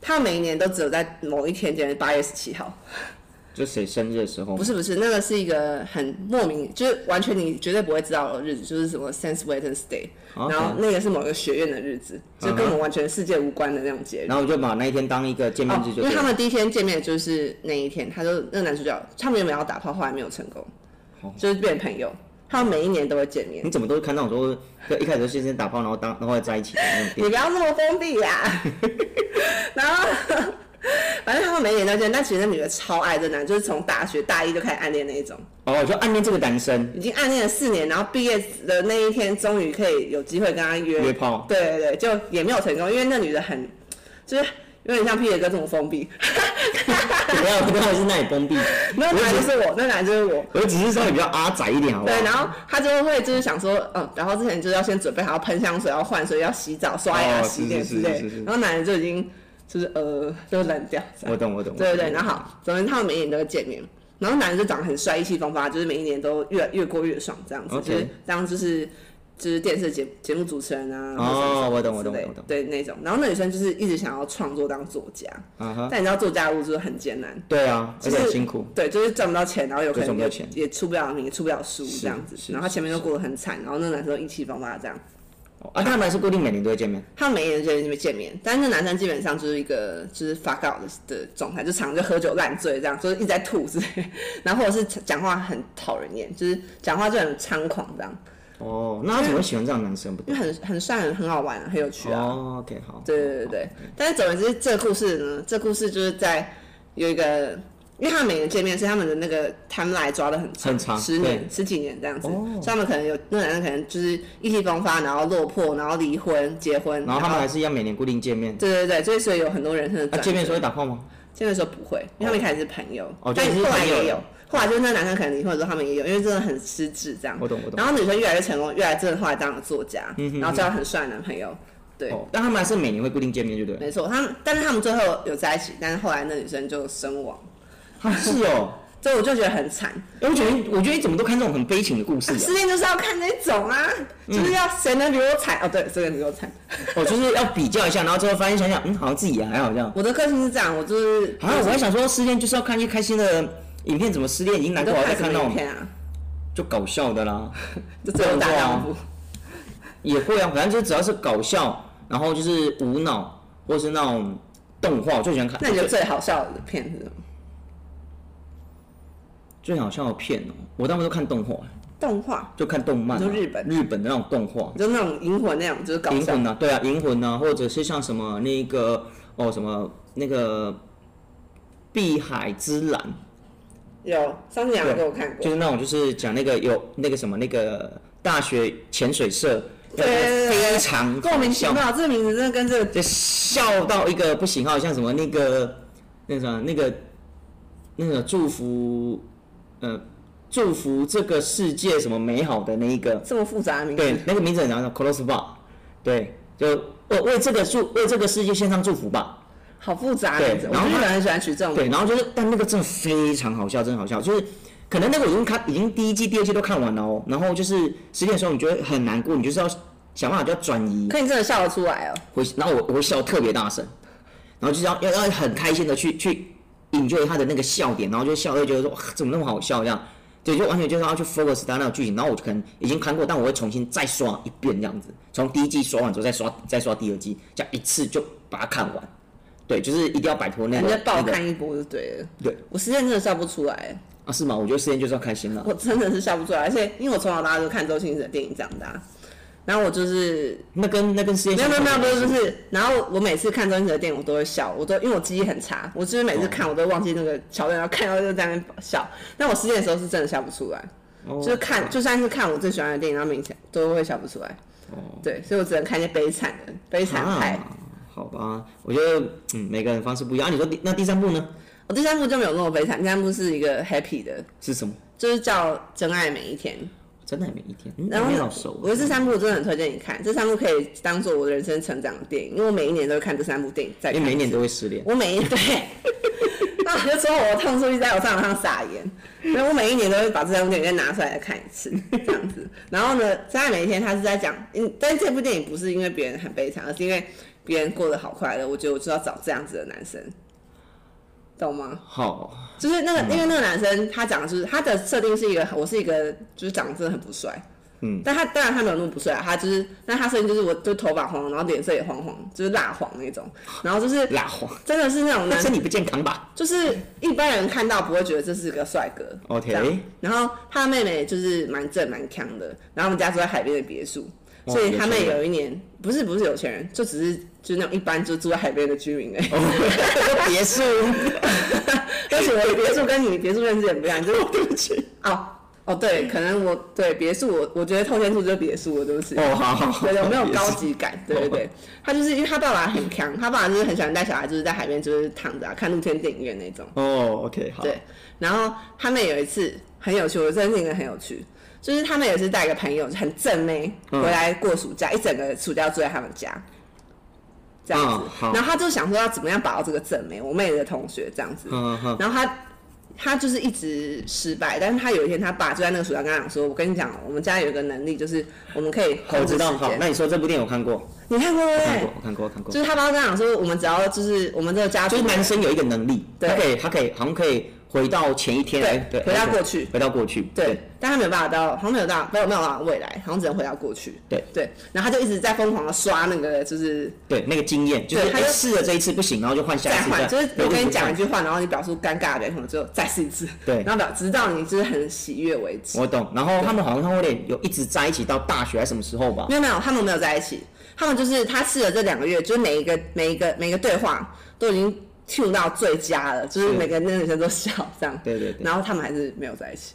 S1: 他每一年都只有在某一天，就是八月十七号，
S2: 就谁生日的时候
S1: 不，是不是，那个是一个很莫名，就是完全你绝对不会知道的日子，就是什么 Sense
S2: Wednesday，OK
S1: 然后那个是某个学院的日子，就跟我们完全世界无关的那种节日。
S2: 然后我就把那一天当一个见面
S1: 哦
S2: 日，就。
S1: 因为他们第一天见面就是那一天，他就那个男主角，他们原本要打炮，后来没有成功，
S2: 哦
S1: 就是变朋友。他们每一年都会见面
S2: 你，怎么都是看那种说，就一开始就先打炮，然后当然后再在一起的那种
S1: 你？不要那么封闭呀。然后，反正他们每一年都见，但其实那女的超爱这男，就是从大学大一就开始暗恋那一种，
S2: 哦，就暗恋这个男生。
S1: 已经暗恋了四年，然后毕业的那一天终于可以有机会跟他约。
S2: 约炮，
S1: 对对对，就也没有成功，因为那女的很就是有点像皮野哥这么封闭，
S2: 不要不要是那里封闭，
S1: 那男的就是我，那男的就是我。
S2: 我只是稍微比较阿宅一点，好不好？
S1: 对，然后他就会就是想说，嗯，然后之前就是要先准备好要喷香水，要换水，要洗澡、刷牙、
S2: 哦
S1: 洗脸
S2: 是
S1: 之类然后男的就已经就是呃就冷掉。
S2: 我懂我懂。
S1: 对对对，然后好，总之他们每一年都会见面，然后男的就长得很帅，意气风发，就是每一年都越越过越爽这样子。
S2: OK
S1: 就是当就是就是电视节节目主持人啊，
S2: 哦我懂我懂我懂
S1: 对那种，然后那女生就是一直想要创作当作家，
S2: 啊哈，
S1: 但你知道作家的路就是很艰难，
S2: 对啊，而
S1: 就是
S2: 且很辛苦。
S1: 对，就是赚不到钱，然后有可能也
S2: 对赚不到钱。
S1: 也出不了名，也出不了书这样子，然后他前面都过得很惨，然后那个男生都意气风发这样，
S2: 哦啊，他们还是固定每年都会见面。
S1: 他们每一年就在那边见面，但是那男生基本上就是一个就是 fuck out 的的状态，就常常就喝酒烂醉这样，就是一直在吐之类，然后或者是讲话很讨人厌，就是讲话就很猖狂这样，
S2: 哦，那他怎么会喜欢这样男生？
S1: 因为很很帅，很很好玩、啊，很有趣啊。
S2: 哦，OK，好。
S1: 对对对对，但是总而言之，这个故事呢，这故事就是在有一个，因为他们每年见面是他们的那个 timeline 抓的很长
S2: 很长
S1: 十年、十几年这样子，
S2: 哦。
S1: 所以他们可能有那男生可能就是意气风发，然后落魄，然后离婚、结婚，
S2: 然后他们还是一样每年固定见面。
S1: 对对对，所以所以有很多人生的
S2: 啊，见面的时候会打炮吗？
S1: 见面的时候不会，因为他们一开始是朋友，
S2: 哦
S1: 但后来也有，后来就是那男生可能离婚的时候他们也有，因为真的很失智这样。
S2: 我懂我懂。
S1: 然后女生越来越成功，越来真的后来当了作家，
S2: 嗯
S1: 然后交了很帅的男朋友，对，
S2: 哦，但他们还是每年会固定见面，对不对？
S1: 没错，他们但是他们最后有在一起，但是后来那女生就身亡，
S2: 啊，是哦。
S1: 所以我就觉得很惨。
S2: 哎我觉得，我觉得你怎么都看这种很悲情的故事啊？
S1: 失恋就是要看那种啊，就是要谁能比我惨哦，对，谁能比我惨。
S2: 哦，就是要比较一下，然后最后发现想想，嗯，好像自己也还好这样。
S1: 我的个性是这样，我就是
S2: 啊，我还想说失恋就是要看一些开心的影片，怎么失恋已经难过，我再
S1: 看什么
S2: 看那种
S1: 片啊？
S2: 就搞笑的啦，
S1: 就只有大丈夫。
S2: 也会啊，反正就只要是搞笑，然后就是无脑或是那种动画，我最喜欢看。
S1: 那你觉得最好笑的片是什么？
S2: 最好笑的片哦、我大部分都看动画，
S1: 动画，
S2: 就看动漫、啊，
S1: 你说日本？
S2: 日本的那种动画，
S1: 就那种银魂那种，就是搞笑。
S2: 银魂啊，对啊，银魂啊，或者是像什么那个哦什么那个碧海之蓝，
S1: 有上次两个给我看过，
S2: 就是那种就是讲那个有那个什么那个大学潜水社，
S1: 对对对对
S2: 非常
S1: 莫名其
S2: 好笑，
S1: 妙，这个名字真的跟这个
S2: 就笑到一个不行，好像什么那个那个什么那个那个祝福呃祝福这个世界什么美好的那一个，
S1: 这么复杂的名字，，
S2: 对那个名字很难叫 Close Bar，对，就为为这个祝为这个世界献上祝福吧。
S1: 好复杂的名字。
S2: 对然后
S1: 日本人很喜欢取这种
S2: 对，然后就是，但那个真的非常好笑，真的好笑，就是可能那个我已经看，已经第一季、第二季都看完了哦。然后就是十点的时候，你觉得很难过，你就是要想办法就要转移，
S1: 可你真的笑得出来哦。
S2: 会，然后我我会笑得特别大声，然后就是要要要很开心的去去 enjoy 他的那个笑点，然后就笑，就觉得说哇怎么那么好笑这样，对，就完全就是要去 focus 他那个剧情，然后我就可能已经看过，但我会重新再刷一遍这样子，从第一季刷完之后再刷再刷第二季，这样一次就把它看完，对，就是一定要摆脱那个
S1: 感觉爆
S2: 那个
S1: 看一波就对了。
S2: 对
S1: 我实在真的笑不出来，
S2: 啊是吗？我觉得时间就是要开心了。
S1: 我真的是笑不出来，而且因为我从小到大都看周星驰的电影长大，然后我就是
S2: 那跟那跟世界
S1: 没有没有没有不是不
S2: 是，
S1: 然后我每次看周星驰的电影我都会笑，我都因为我记忆很差，我就是每次看我都忘记那个桥段，然后看到就在那边笑。但我失恋的时候是真的笑不出来，
S2: 哦
S1: 就是看就算是看我最喜欢的电影，然后明显都会笑不出来。对，所以我只能看一些悲惨的悲惨派。
S2: 啊，好吧，我觉得嗯每个人方式不一样。啊、你说第那第三部呢
S1: 我第三部就没有那么悲惨，第三部是一个 happy 的，
S2: 是什么？
S1: 就是叫《真爱每一天》。
S2: 真的每一天，嗯，
S1: 然后我觉得这三部我真的很推荐你看，这三部可以当做我的人生成长的电影，因为我每一年都会看这三部电影。再看
S2: 因为每一年都会失恋。
S1: 我每一对，那我就说我痛处一直在我上场上撒盐，所以我每一年都会把这三部电影再拿出来再看一次，这样子。然后呢，在每一天他是在讲，嗯，但是这部电影不是因为别人很悲惨，而是因为别人过得好快乐，我觉得我就要找这样子的男生，懂吗？
S2: 好，
S1: 就是那个，因为那个男生他讲的就是他的设定是一个，我是一个就是长得真的很不帅，
S2: 嗯，
S1: 但他当然他没有那么不帅啊，他就是，但他设定就是我就头发黄，然后脸色也黄黄，就是蜡黄那种，然后就是
S2: 蜡黄，
S1: 真的是那种男
S2: 生身体不健康吧？
S1: 就是一般人看到不会觉得这是个帅哥。
S2: ？OK，
S1: 然后他的妹妹就是蛮正蛮强的，然后我们家住在海边的别墅，
S2: 哦
S1: 所以他妹
S2: 有
S1: 一年不是不是有钱人，就只是就是那种一般就住在海边的居民而已。
S2: 哦，别墅，
S1: 而且我的别墅跟你别墅认知也不一样，就是
S2: 对不起。
S1: 哦哦对，可能我对别墅我我觉得透天处就是别墅了，对不起。
S2: 哦，好好好，
S1: 对，有没有高级感？对对对，他就是因为他爸爸很强，他爸爸就是很喜欢带小孩，就是在海边就是躺着、啊、看露天电影院那种。
S2: 哦，OK，好，
S1: 对，然后他们有一次很有趣，我真的觉得很有趣，就是他们也是带一个朋友很正妹
S2: 嗯
S1: 回来过暑假，一整个暑假住在他们家，这样子。然后他就想说要怎么样把握这个正妹，我妹的同学这样子。然后他他就是一直失败，但是他有一天他爸就在那个暑假跟他讲说：“我跟你讲，我们家有一个能力，就是我们可以
S2: 我知道，
S1: 控制时间。
S2: 好，那你说这部电影我看过，
S1: 你看过对不对
S2: 我看过，？我看过，我看过
S1: 就。是他爸跟他讲说，我们只要就是我们这个家族
S2: 就是男生有一个能力，
S1: 对
S2: 他可以，他可以，好像可以回到前一天，
S1: 对回到过去
S2: 回到过去，
S1: 对，但他没有办法到，好像没有到，没有没有办法未来，好像只能回到过去。
S2: 对
S1: 对，然后他就一直在疯狂的刷那个，就是
S2: 对，那个经验就是
S1: 对他
S2: 试了这一次不行，然后就换下一次，
S1: 再换，就是我跟你讲一，句话，然后你表述尴尬的表情之后再试一次，
S2: 对
S1: 然后表直到你就是很喜悦为止。
S2: 我懂。然后他们好像他们有有一直在一起到大学还是什么时候吧？
S1: 没有没有，他们没有在一起，他们就是他试了这两个月，就是每一个每一个每一个对话都已经 tune 到最佳了，就是
S2: 是。
S1: 每个那个女生都笑这样，
S2: 对对对，
S1: 然后他们还是没有在一起。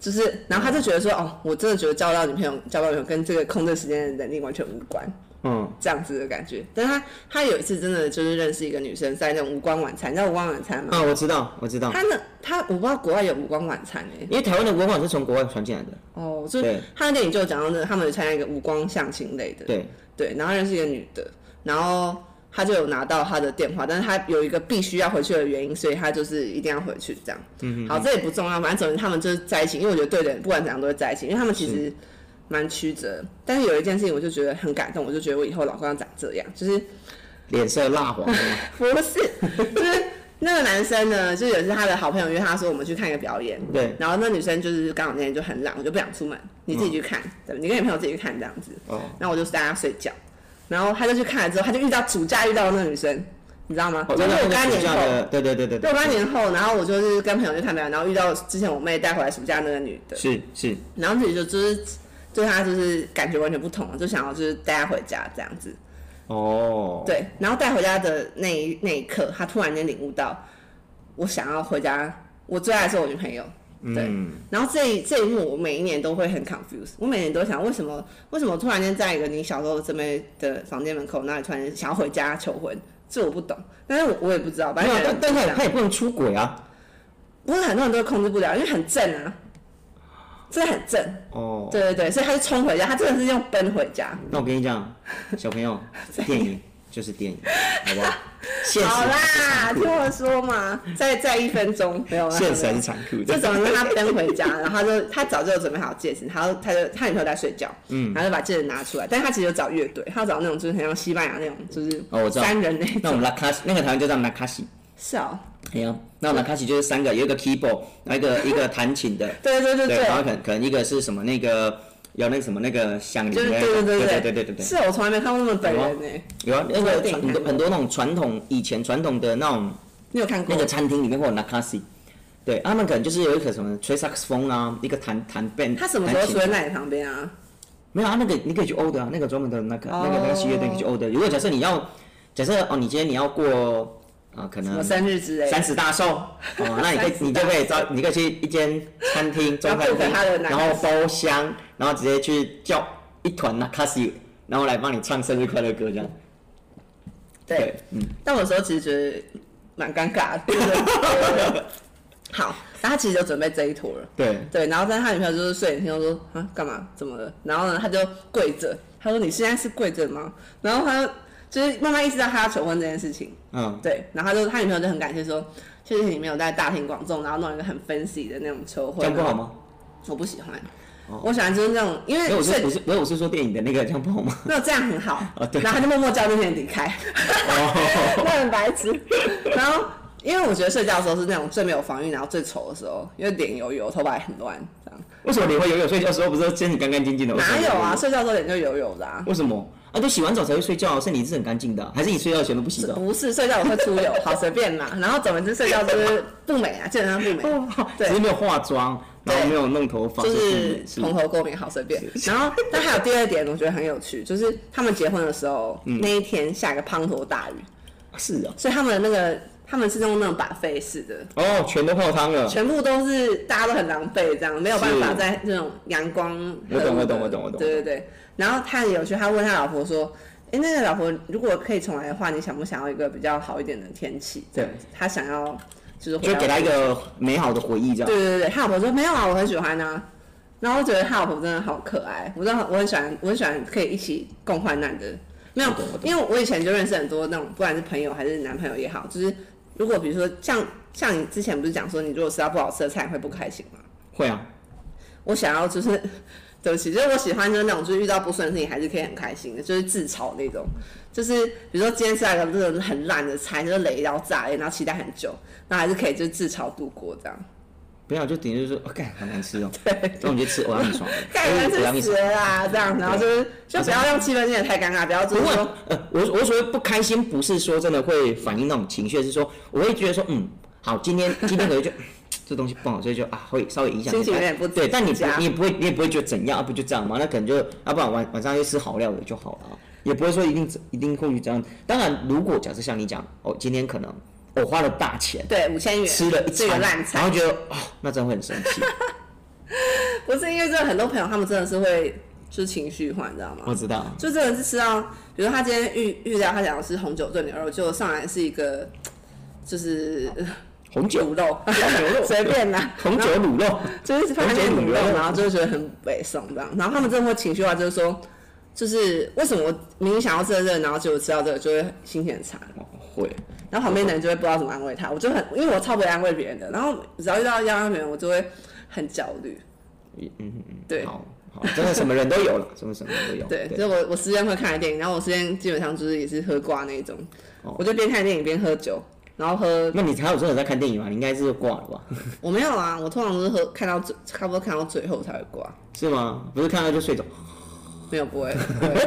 S1: 就是，然后他就觉得说，哦，我真的觉得交到女朋友、交到女朋友跟这个控制时间的能力完全无关。
S2: 嗯，
S1: 这样子的感觉。但他他有一次真的就是认识一个女生，在那种无光晚餐，你知道无光晚餐吗？
S2: 啊，我知道，我知道，
S1: 他那，他我不知道国外有无光晚餐诶、
S2: 因为台湾的文化是从国外传进来的，
S1: 哦，就是他的电影就有讲到那个他们有参加一个无光相亲类的，
S2: 对，
S1: 对，然后认识一个女的，然后他就有拿到他的电话，但是他有一个必须要回去的原因，所以他就是一定要回去这样。嗯好，这也不重要，反正总之他们就是在一起，因为我觉得对的人不管怎样都会在一起，因为他们其实蛮曲折。但是有一件事情我就觉得很感动，我就觉得我以后老公要长这样，就是
S2: 脸色蜡黄
S1: 不是，就 是那个男生呢，就有一次他的好朋友约他说我们去看一个表演，
S2: 对，
S1: 然后那女生就是刚好那天就很懒，我就不想出门，你自己去看，对，你跟你朋友自己去看这样子。
S2: 哦，
S1: 那我就带他睡觉，然后他就去看了之后，他就遇到主驾遇到那个女生，你知道吗？
S2: 我
S1: 就是我
S2: 知道那个暑
S1: 跟他年后，
S2: 对对对对
S1: 对，我跟他年后，然后我就是跟朋友去看表演，然后遇到之前我妹带回来暑假那个女的，
S2: 是是，
S1: 然后自己就就是对她就是感觉完全不同了，就想要就是带她回家这样子，
S2: 哦，
S1: 对，然后带回家的那一那一刻，他突然间领悟到，我想要回家，我最爱的是我女朋友。对，
S2: 嗯，
S1: 然后这一这一幕，我每一年都会很 confused。我每年都想，为什么为什么突然间在一个你小时候这边的房间门口，那里突然间想要回家求婚？这我不懂，但是我我也不知道，反，正
S2: 但但他也他也不能出轨啊，
S1: 不是很多人都控制不了，因为很正啊，真的很正。
S2: 哦，
S1: 对对对，所以他就冲回家，他真的是用奔回家。
S2: 那我跟你讲，小朋友，电影就是电影，好不好？
S1: 好啦，听我说嘛，再再一分钟 没有啦。
S2: 现实还是残酷。的。
S1: 就总之他奔回家，然后他就 他早就有准备好戒指，然后他就他女朋友在睡觉，嗯，然后就把戒指拿出来，但是他其实有找乐队，他要找那种就是很像西班牙那种，就是
S2: 哦我知道。
S1: 三人那种，
S2: 那我们拉卡西，那个台湾就叫拉卡西，
S1: 是哦，
S2: 哎呀，那拉卡西就是三个，有一个 keyboard，然后一个一个弹琴的，
S1: 对对对
S2: 对，
S1: 对
S2: 然后可能可能一个是什么那个有那个什么那个响铃的，
S1: 就是对对
S2: 对
S1: 对。
S2: 对对对对，
S1: 是哦我从来没看过那么本人呢，
S2: 有啊，那个很多很多那种传统以前传统的那种
S1: 你有看过？
S2: 那？个餐厅里面会有 nakasi，对，他们可能就是有一个什么吹萨克斯风啊，一个弹弹 band，
S1: 他什么时候出现在你旁边啊？
S2: 没有啊，那个你可以去 order 啊，那个专门的那个、
S1: 哦。
S2: 那个那个系乐队可以去 order。如果假设你要，假设哦，你今天你要过啊、可能
S1: 生日之类？
S2: 三十大寿哦，那你可以 你就可以招，你可以去一间餐厅中餐厅，然后包厢，然后直接去叫一团 nakasi，然后来帮你唱生日快乐歌这样。
S1: 对，
S2: 嗯，
S1: 但我有时候其实觉得蛮尴尬的。好，那他其实就准备这一坨了。
S2: 对，
S1: 对，然后但是他女朋友就是睡眼惺忪说啊干嘛怎么了？然后呢他就跪着，他说你现在是跪着吗？然后他就就是慢慢意识到他要求婚这件事情，
S2: 嗯，
S1: 对，然后他就他女朋友就很感谢说，谢谢你没有在大庭广众，然后弄一个很 fancy 的那种求婚，
S2: 这样不好？吗？
S1: 我不喜欢，我喜欢就是那种因为，
S2: 我是
S1: 睡
S2: 我是没有，我是说电影的那个这样不好吗？
S1: 没有这样很好，
S2: 哦对
S1: 然后他就默默叫那些人离开，
S2: 哦，
S1: 那很白痴。然后因为我觉得睡觉的时候是那种最没有防御，然后最丑的时候，因为脸油油，头发也很乱，这样。
S2: 为什么你会油油睡觉的时候不是身体干干净净的？
S1: 哪有啊？睡觉的时候脸就油油的啊。
S2: 为什么？啊，就洗完澡才会睡觉，身体是很干净的啊、还是你睡觉前都不洗澡？
S1: 不是睡觉我会出油，好随便啦。然后总之睡觉就是不美啊，基本上不美，对
S2: 只是没有化妆，然后没有弄头发，
S1: 就是蓬头垢面，好随便。然后，但还有第二点，我觉得很有趣，就是他们结婚的时候，
S2: 嗯
S1: 那一天下一个滂沱大雨，
S2: 是啊，
S1: 所以他们那个他们是用那种把费式的，
S2: 哦，全都泡汤了。
S1: 全部都是大家都很狼狈，这样没有办法在那种阳光
S2: 我懂我懂我懂我懂
S1: 对对对。然后他也有趣，他问他老婆说：“哎，那个老婆，如果可以重来的话，你想不想要一个比较好一点的天气？”这样子，他想要就是回到
S2: 就给他一个美好的回忆，这样。
S1: 对对对，他老婆说没有啊，我很喜欢啊。然后我觉得他老婆真的好可爱，我真的我很喜欢，我很喜欢可以一起共患难的。没有因为我以前就认识很多那种，不管是朋友还是男朋友也好，就是如果比如说像像你之前不是讲说，你如果吃到不好吃的菜会不开心吗？
S2: 会啊，
S1: 我想要就是，对不起，就是我喜欢就是那种就是遇到不顺的事情还是可以很开心的，就是自嘲那种。就是比如说今天吃到一个这种很烂的菜，就是雷到炸裂，然后期待很久，那还是可以就自嘲度过这样。
S2: 不要就顶多就说，哦，干好难吃哦，那我们就吃欧阳米爽的，
S1: 看人是死啦，这样，然后就是就不要让气氛变得太尴尬，不要就是说，
S2: 呃，我我所谓不开心，不是说真的会反映那种情绪，是说我会觉得说，嗯，好，今天今天可能就这东西不好，所以就啊会稍微影响
S1: 心情有点不
S2: 对，但你不你也不会你也不会觉得怎样，啊不就这样吗？那可能就要不然晚晚上就吃好料的就好了啊，也不会说一定一定会去这样。当然，如果假设像你讲，哦，今天可能我花了大钱
S1: 对五千元
S2: 吃了一
S1: 这个，烂菜
S2: 然后，觉得哦，那真的会很生气。
S1: 不是因为真的很多朋友他们真的是会就是情绪化，你知道吗？
S2: 我知道，
S1: 就真的是吃到，比如他今天预预料他想要吃红酒炖牛肉，就上来是一个就是呃
S2: 红酒
S1: 卤肉，
S2: 牛肉。
S1: 随便啦，
S2: 红酒卤肉，
S1: 就是发现卤肉，
S2: 红酒卤肉。
S1: 然后就会觉得很北宋这样，然后他们真的会情绪化，就是说，就是为什么我明明想要吃这个，然后结果吃到这个就会心情很差，
S2: 会，
S1: 然后旁边的人就会不知道怎么安慰他，我就很因为我超不会安慰别人的，然后只要遇到要安慰别人，我就会很焦虑，
S2: 嗯嗯嗯，
S1: 对。
S2: 好好，真的什么人都有了，什么什么人都有，
S1: 对，所以我我时间会看的电影，然后我时间基本上就是也是喝挂那一种，
S2: 哦。
S1: 我就边看电影边喝酒，然后喝
S2: 那你还有真的在看电影吗？你应该是挂了吧？
S1: 我没有啊，我通常都是喝看到最差不多看到最后才会挂，
S2: 是吗？不是看到就睡着？
S1: 没有不会，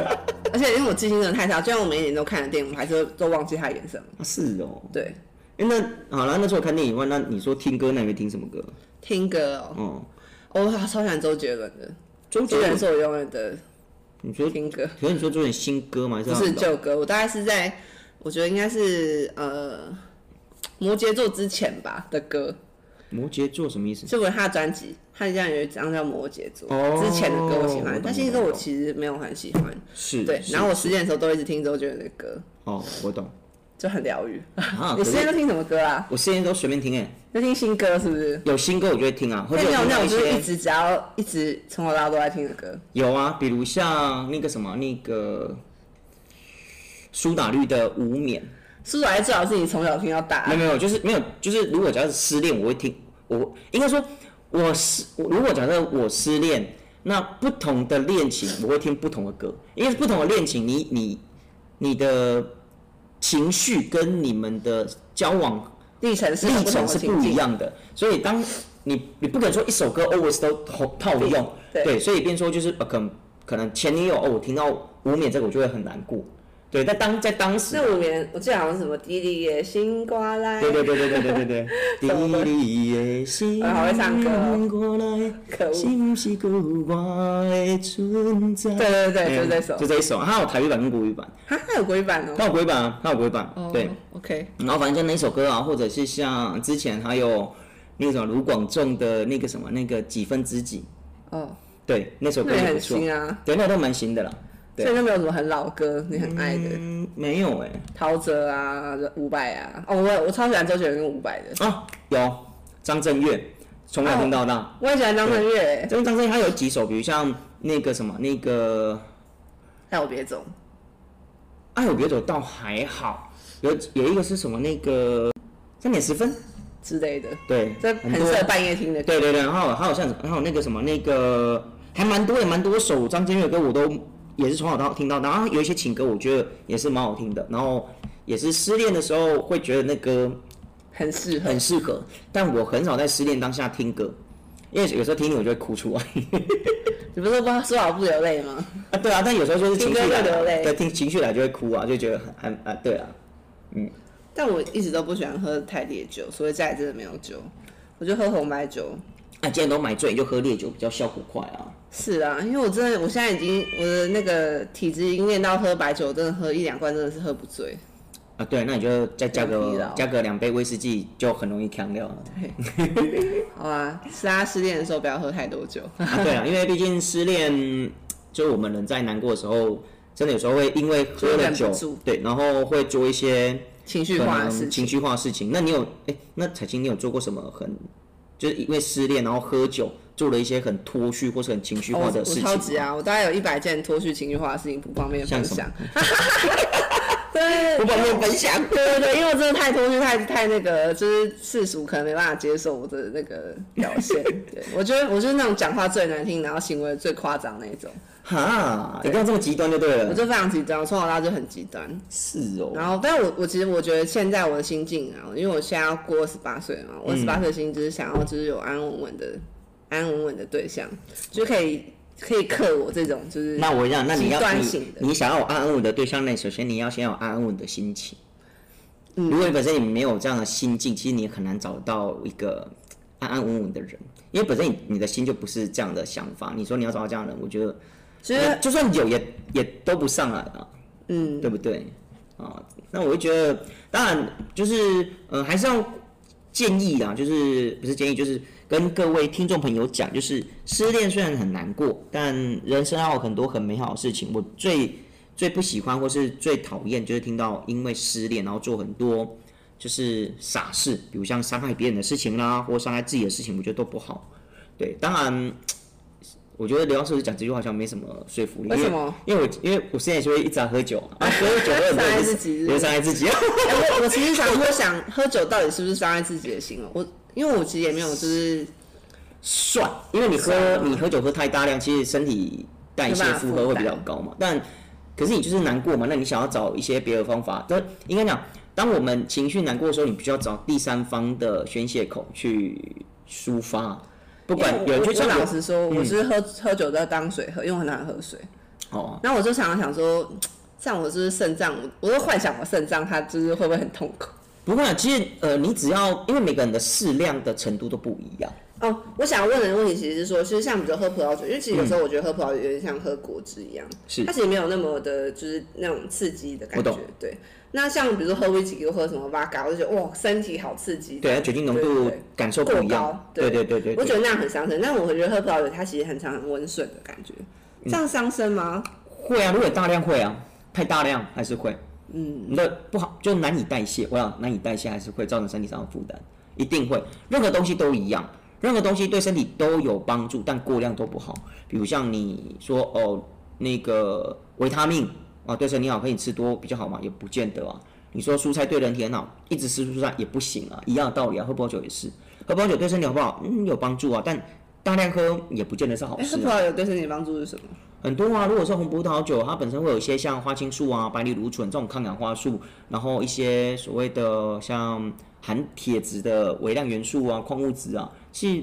S1: 而且因为我记性真的太差，就算我每一年都看的电影，我还是都忘记它颜色。
S2: 啊，是哦。
S1: 对，
S2: 哎，那好了，那除了看电影以外，那你说听歌，那你会听什么歌？
S1: 听歌哦，
S2: 哦，
S1: 我超喜欢周杰伦的，
S2: 周杰伦
S1: 是我永远的
S2: 你说，
S1: 听歌，
S2: 可是你说周杰伦新歌吗？还是
S1: 不是
S2: 他
S1: 旧歌，我大概是在我觉得应该是呃摩羯座之前吧的歌，
S2: 摩羯座什么意思？
S1: 就我他的专辑，他这样有一张叫摩羯座，
S2: 哦
S1: 之前的歌我喜欢，但新歌我
S2: 我
S1: 其实没有很喜欢。
S2: 是，
S1: 对，然后我失恋的时候都一直听周杰伦的歌，
S2: 哦，我懂
S1: 就很疗愈。
S2: 啊。
S1: 你
S2: 可是
S1: 失恋都听什么歌啊？
S2: 我之前都随便听，哎，
S1: 就听新歌是不是？
S2: 有新歌我就会听啊，或者听到一
S1: 那种就是一直只要一直从头到尾都在听的歌？
S2: 有啊，比如像那个什么那个苏打绿的《无眠》。
S1: 苏打绿最好是你从小听到大
S2: 没有没有，就是没有，就是如果假设失恋，我会听，我应该说，我失，我如果假设我失恋，那不同的恋情我会听不同的歌，因为不同的恋情，你你你的情绪跟你们的交往
S1: 历程是
S2: 历程是不一。样的，所以当你你不可能说一首歌 always 都套套用，
S1: 对
S2: 所以变说就是呃可能可能前女友哦，我听到无冕这个我就会很难过，对，但当在当时
S1: 那五年我记得好像是什么滴滴也醒过来，
S2: 对对对对对对对对，滴滴的心
S1: 我好会唱歌。哦
S2: 过来，
S1: 可恶？对对对，
S2: 嗯
S1: 就这首。
S2: 就这一首，它有台语版跟国语版，
S1: 哈，它有国语版哦。
S2: 它有国语版啊，它有国语版，
S1: 哦
S2: 对。
S1: ，OK，
S2: 然后反正就那首歌啊，或者是像之前还有那个什么卢广仲的那个什么那个几分之几，
S1: 哦，
S2: 对，那首歌
S1: 那也
S2: 不错，
S1: 新啊，
S2: 对，那都蛮新的啦。对。
S1: 所以就没有什么很老歌你很爱的，
S2: 嗯，没有哎、
S1: 陶喆啊、伍佰啊。哦，我我超喜欢周杰伦跟伍佰的，
S2: 啊，有张震岳，从小听到大。
S1: 我也喜欢张震岳，
S2: 这个张震岳他有几首，比如像那个什么那个
S1: 爱我别走，
S2: 爱我别走倒还好，有有一个是什么那个三点十分，
S1: 之类的，
S2: 对，
S1: 这
S2: 很
S1: 适合半夜听的。
S2: 对对对，然后还有像还有那个什么那个还蛮多也蛮多首张震岳的歌我都也是从小到听到，然后有一些情歌我觉得也是蛮好听的，然后也是失恋的时候会觉得那歌
S1: 很适合
S2: 很。适合，但我很少在失恋当下听歌，因为有时候听你我就会哭出来。
S1: 你不是说说好不流泪吗？
S2: 啊，对啊，但有时候就是情绪
S1: 听歌
S2: 来
S1: 流泪
S2: 对，听情绪来就会哭啊，就觉得很很啊，对啊，嗯
S1: 但我一直都不喜欢喝太烈酒，所以家里真的没有酒，我就喝红白酒。
S2: 啊，既然都买醉，就喝烈酒比较效果快啊。
S1: 是啊，因为我真的，我现在已经我的那个体质已经练到喝白酒，真的喝一两罐真的是喝不醉。
S2: 啊，对，那你就再加个加个两杯威士忌，就很容易扛掉了。
S1: 好啊，是啊，失恋的时候不要喝太多酒。
S2: 啊，对啊，因为毕竟失恋，就我们人在难过的时候，真的有时候会因为喝了酒
S1: 住，
S2: 对，然后会做一些
S1: 情绪化的事情，
S2: 能情绪化的事情。那你有哎、那彩青，你有做过什么很，就是因为失恋然后喝酒做了一些很脱序或是很情绪化的事情我？
S1: 超级啊，我大概有一百件脱序情绪化的事情不方便分享。对，
S2: 不方便分享。
S1: 对对对，因为我真的太脱序，太太那个，就是世俗可能没办法接受我的那个表现。对我觉得我就是那种讲话最难听，然后行为最夸张那一种，
S2: 哈，一定要这么极端就对了。
S1: 我就非常极端，我从小到大就很极端。
S2: 是哦，
S1: 然后，但我我其实我觉得现在我的心境啊，因为我现在要过二十八岁嘛，我二十八岁的心就是想要就是有安安稳稳的、安安稳稳的对象，就可以可以克我这种就是
S2: 那我讲，那你要你你想要有安安稳的对象，那你首先你要先有安安稳的心情。
S1: 嗯
S2: 如果你本身你没有这样的心境，其实你很难找到一个安安稳稳的人，因为本身你你的心就不是这样的想法。你说你要找到这样的人，我觉得
S1: 其实
S2: 就算有也也都不上来啊，
S1: 嗯，
S2: 对不对？啊，那我就觉得，当然就是呃，还是要建议啊，就是不是建议，就是跟各位听众朋友讲，就是失恋虽然很难过，但人生还有很多很美好的事情。我最最不喜欢或是最讨厌，就是听到因为失恋然后做很多就是傻事，比如像伤害别人的事情啦，或伤害自己的事情，我觉得都不好。对，当然。我觉得刘老师讲这句话好像没什么说服力。
S1: 为什么？
S2: 因为我因为我现在就会一直在喝酒啊，喝酒会
S1: 伤害自己，
S2: 也伤害自己。
S1: 我我其实想，我想喝酒到底是不是伤害自己的行为？我因为我其实也没有就是
S2: 算，因为你喝你喝酒喝太大量，其实身体代谢负荷会比较高嘛。但可是你就是难过嘛，那你想要找一些别的方法。但应该讲，当我们情绪难过的时候，你必须要找第三方的宣泄口去抒发。不管有
S1: 就老实说，我是喝喝酒在当水喝，因为我很难喝水。
S2: 哦。
S1: 那我就常常想说，像我就是肾脏，我都幻想我肾脏它就是会不会很痛苦？
S2: 不会啊，其实呃，你只要因为每个人的适量的程度都不一样。
S1: 哦，我想问的问题其实是说，其实像比如喝葡萄酒，因为其实有时候我觉得喝葡萄酒有点像喝果汁一样，
S2: 是
S1: 它其实没有那么的，就是那种刺激的感觉。对。那像比如说喝威士忌又喝什么 vodka，我就觉得哇，身体好刺激。
S2: 对，酒精浓度感受不一样。对对对对。
S1: 我觉得那样很伤身，但我觉得喝葡萄酒它其实很常很温顺的感觉。这样伤身吗？
S2: 会啊，如果大量会啊，太大量还是会。
S1: 嗯。
S2: 你的不好就难以代谢，我想难以代谢还是会造成身体上的负担，一定会。任何东西都一样，任何东西对身体都有帮助，但过量都不好。比如像你说哦，那个维他命。啊，对身体好可以吃多比较好嘛，也不见得啊。你说蔬菜对人体很好，一直吃蔬菜也不行啊，一样的道理啊。喝葡萄酒也是，喝葡萄酒对身体好不好？嗯，有帮助啊，但大量喝也不见得是好事。
S1: 喝葡萄酒对身体帮助是什么？
S2: 很多啊，如果是红葡萄酒，它本身会有一些像花青素啊、白藜芦醇这种抗氧化素，然后一些所谓的像含铁质的微量元素啊、矿物质啊，是。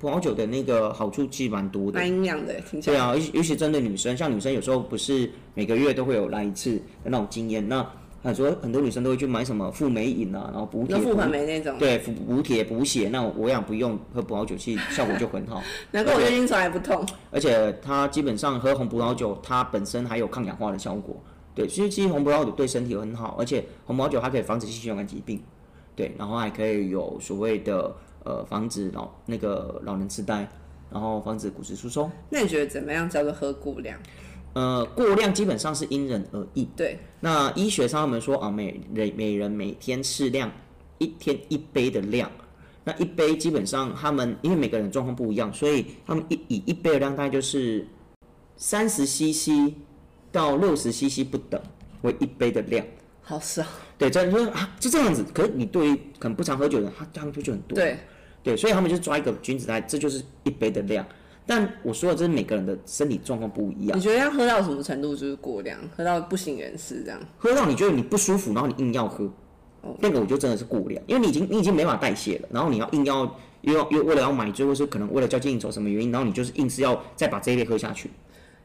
S2: 葡萄酒的那个好处其实蛮多的，
S1: 蛮营养的，听起来。对
S2: 啊，尤尤其针对女生，像女生有时候不是每个月都会有来一次的那种经验，那很多很多女生都会去买什么复美饮啊，然后补铁、
S1: 复盘酶那种，
S2: 对，补补铁补血，那我想不用喝葡萄酒，其实效果就很好。
S1: 难怪我月经从来不痛。
S2: 而且它基本上喝红葡萄酒，它本身还有抗氧化的效果，对，所以其实红葡萄酒对身体很好，而且红葡萄酒它可以防止心血管疾病，对，然后还可以有所谓的呃防止老那个老人痴呆。然后防止骨质疏松。
S1: 那你觉得怎么样叫做喝过量？
S2: 呃，过量基本上是因人而异。
S1: 对。
S2: 那医学上他们说啊，每人每人每天适量一天一杯的量。那一杯基本上他们因为每个人状况不一样，所以他们一以一杯的量大概就是三十 CC 到六十 CC 不等为一杯的量。
S1: 好少。
S2: 对，这样说啊，就这样子。可是你对于可能不常喝酒的人，他这样就就很多。
S1: 对。
S2: 对，所以他们就抓一个君子来，这就是一杯的量。但我说的这是每个人的身体状况不一样。
S1: 你觉得要喝到什么程度就是过量？喝到不省人事这样？
S2: 喝到你觉得你不舒服，然后你硬要喝，那个我就真的是过量，因为你已经你已经没法代谢了，然后你要硬要又要又为了要买醉，或是可能为了交际应酬什么原因，然后你就是硬是要再把这一杯喝下去。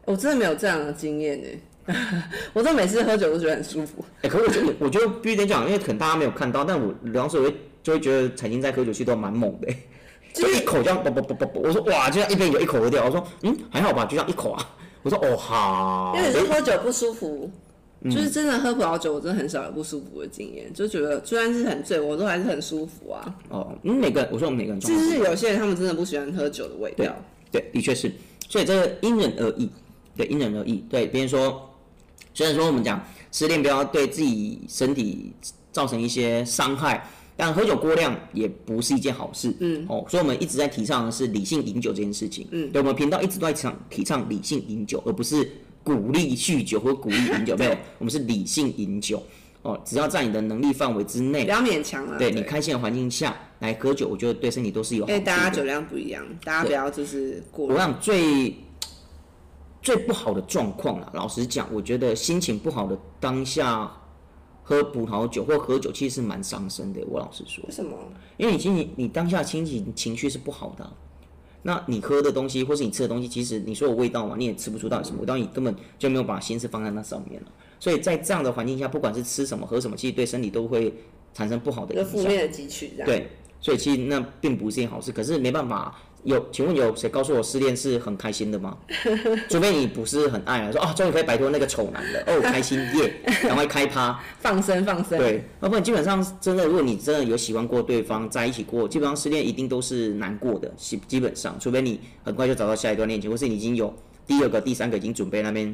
S1: 我真的没有这样的经验呢，我都每次喝酒都觉得很舒服。
S2: 哎，可我觉得我觉得必须得讲，因为可能大家没有看到，但我当时我会。就会觉得彩金在喝酒其实都蛮猛的，就一口这样啵啵啵啵啵，我说哇，就像一边有一口喝掉，我说嗯还好吧，就像一口啊，我说哦好，
S1: 因为。是喝酒不舒服，就是真的喝葡萄酒，我真的很少有不舒服的经验，就觉得虽然是很醉，我都还是很舒服啊。
S2: 哦，嗯，每个人我说我们每个人，
S1: 其实是有些人他们真的不喜欢喝酒的味道，
S2: 对，的确是，所以这个因人而异，对，因人而异，对，比如说，虽然说我们讲失恋不要对自己身体造成一些伤害。但喝酒过量也不是一件好事，
S1: 嗯，
S2: 哦，所以我们一直在提倡的是理性饮酒这件事情，
S1: 嗯，
S2: 对，我们频道一直都在提倡提倡理性饮酒，而不是鼓励酗酒或鼓励饮酒，没有，我们是理性饮酒，哦，只要在你的能力范围之内，
S1: 不要勉强了，
S2: 对你开心的环境下来喝酒，我觉得对身体都是有好处。因为
S1: 大家酒量不一样，大家不要就是过。
S2: 我想最最不好的状况啊，老实讲，我觉得心情不好的当下。喝葡萄酒或喝酒其实是蛮伤身的，我老实说。
S1: 为什么？
S2: 因为你心情，你当下心情情绪是不好的，那你喝的东西或是你吃的东西，其实你说有味道嘛，你也吃不出到底什么味道，你根本就没有把心思放在那上面了。所以在这样的环境下，不管是吃什么喝什么，其实对身体都会产生不好的影响。
S1: 负面的汲取，
S2: 对，所以其实那并不是一件好事。可是没办法，有，请问有谁告诉我失恋是很开心的吗？除非你不是很爱啊，说啊，终于可以摆脱那个丑男了，哦，开心耶，赶快开趴。
S1: 放生放生。
S2: 对，要不然基本上真的，如果你真的有喜欢过对方，在一起过，基本上失恋一定都是难过的，基基本上，除非你很快就找到下一段恋情，或是你已经有第二个、第三个已经准备那边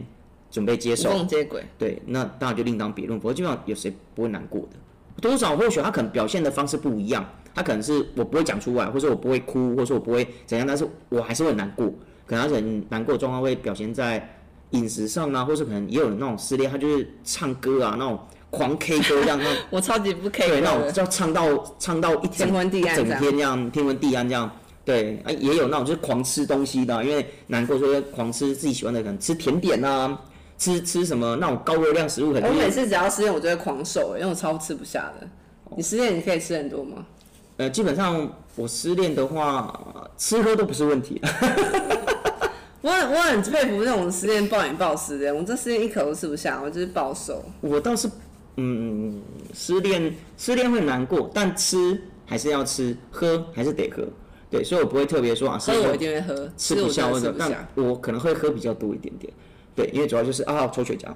S2: 准备接受，
S1: 缝接轨。
S2: 对，那当然就另当别论。不过基本上有谁不会难过的？多少或许他可能表现的方式不一样，他可能是我不会讲出来，或者我不会哭，或者说我不会怎样，但是我还是会难过。可能他很难过的状况会表现在饮食上啊，或是可能也有人那种失恋，他就是唱歌啊，那种狂 K 歌这样，那
S1: 我超级不 K
S2: 对，那种
S1: 的，
S2: 叫唱到唱到一整
S1: 天昏地暗
S2: 整天这样天昏地暗这样。对，啊，也有那种就是狂吃东西的啊、因为难过，所以狂吃自己喜欢的，可能吃甜点啊，吃吃什么那种高热量食物，很多
S1: 我每次只要失恋，我就会狂瘦，因为我超吃不下的。你失恋你可以吃很多吗？
S2: 呃，基本上我失恋的话，吃喝都不是问题。
S1: 我很我很佩服那种失恋暴饮暴食的人，我这失恋一口都吃不下，我就是暴瘦。
S2: 我倒是，嗯，失恋失恋会难过，但吃还是要吃，喝还是得喝。对，所以我不会特别说啊，
S1: 喝我一定会喝，
S2: 吃不下或者，但
S1: 的吃不下。
S2: 我可能会喝比较多一点点。对，因为主要就是啊抽雪茄，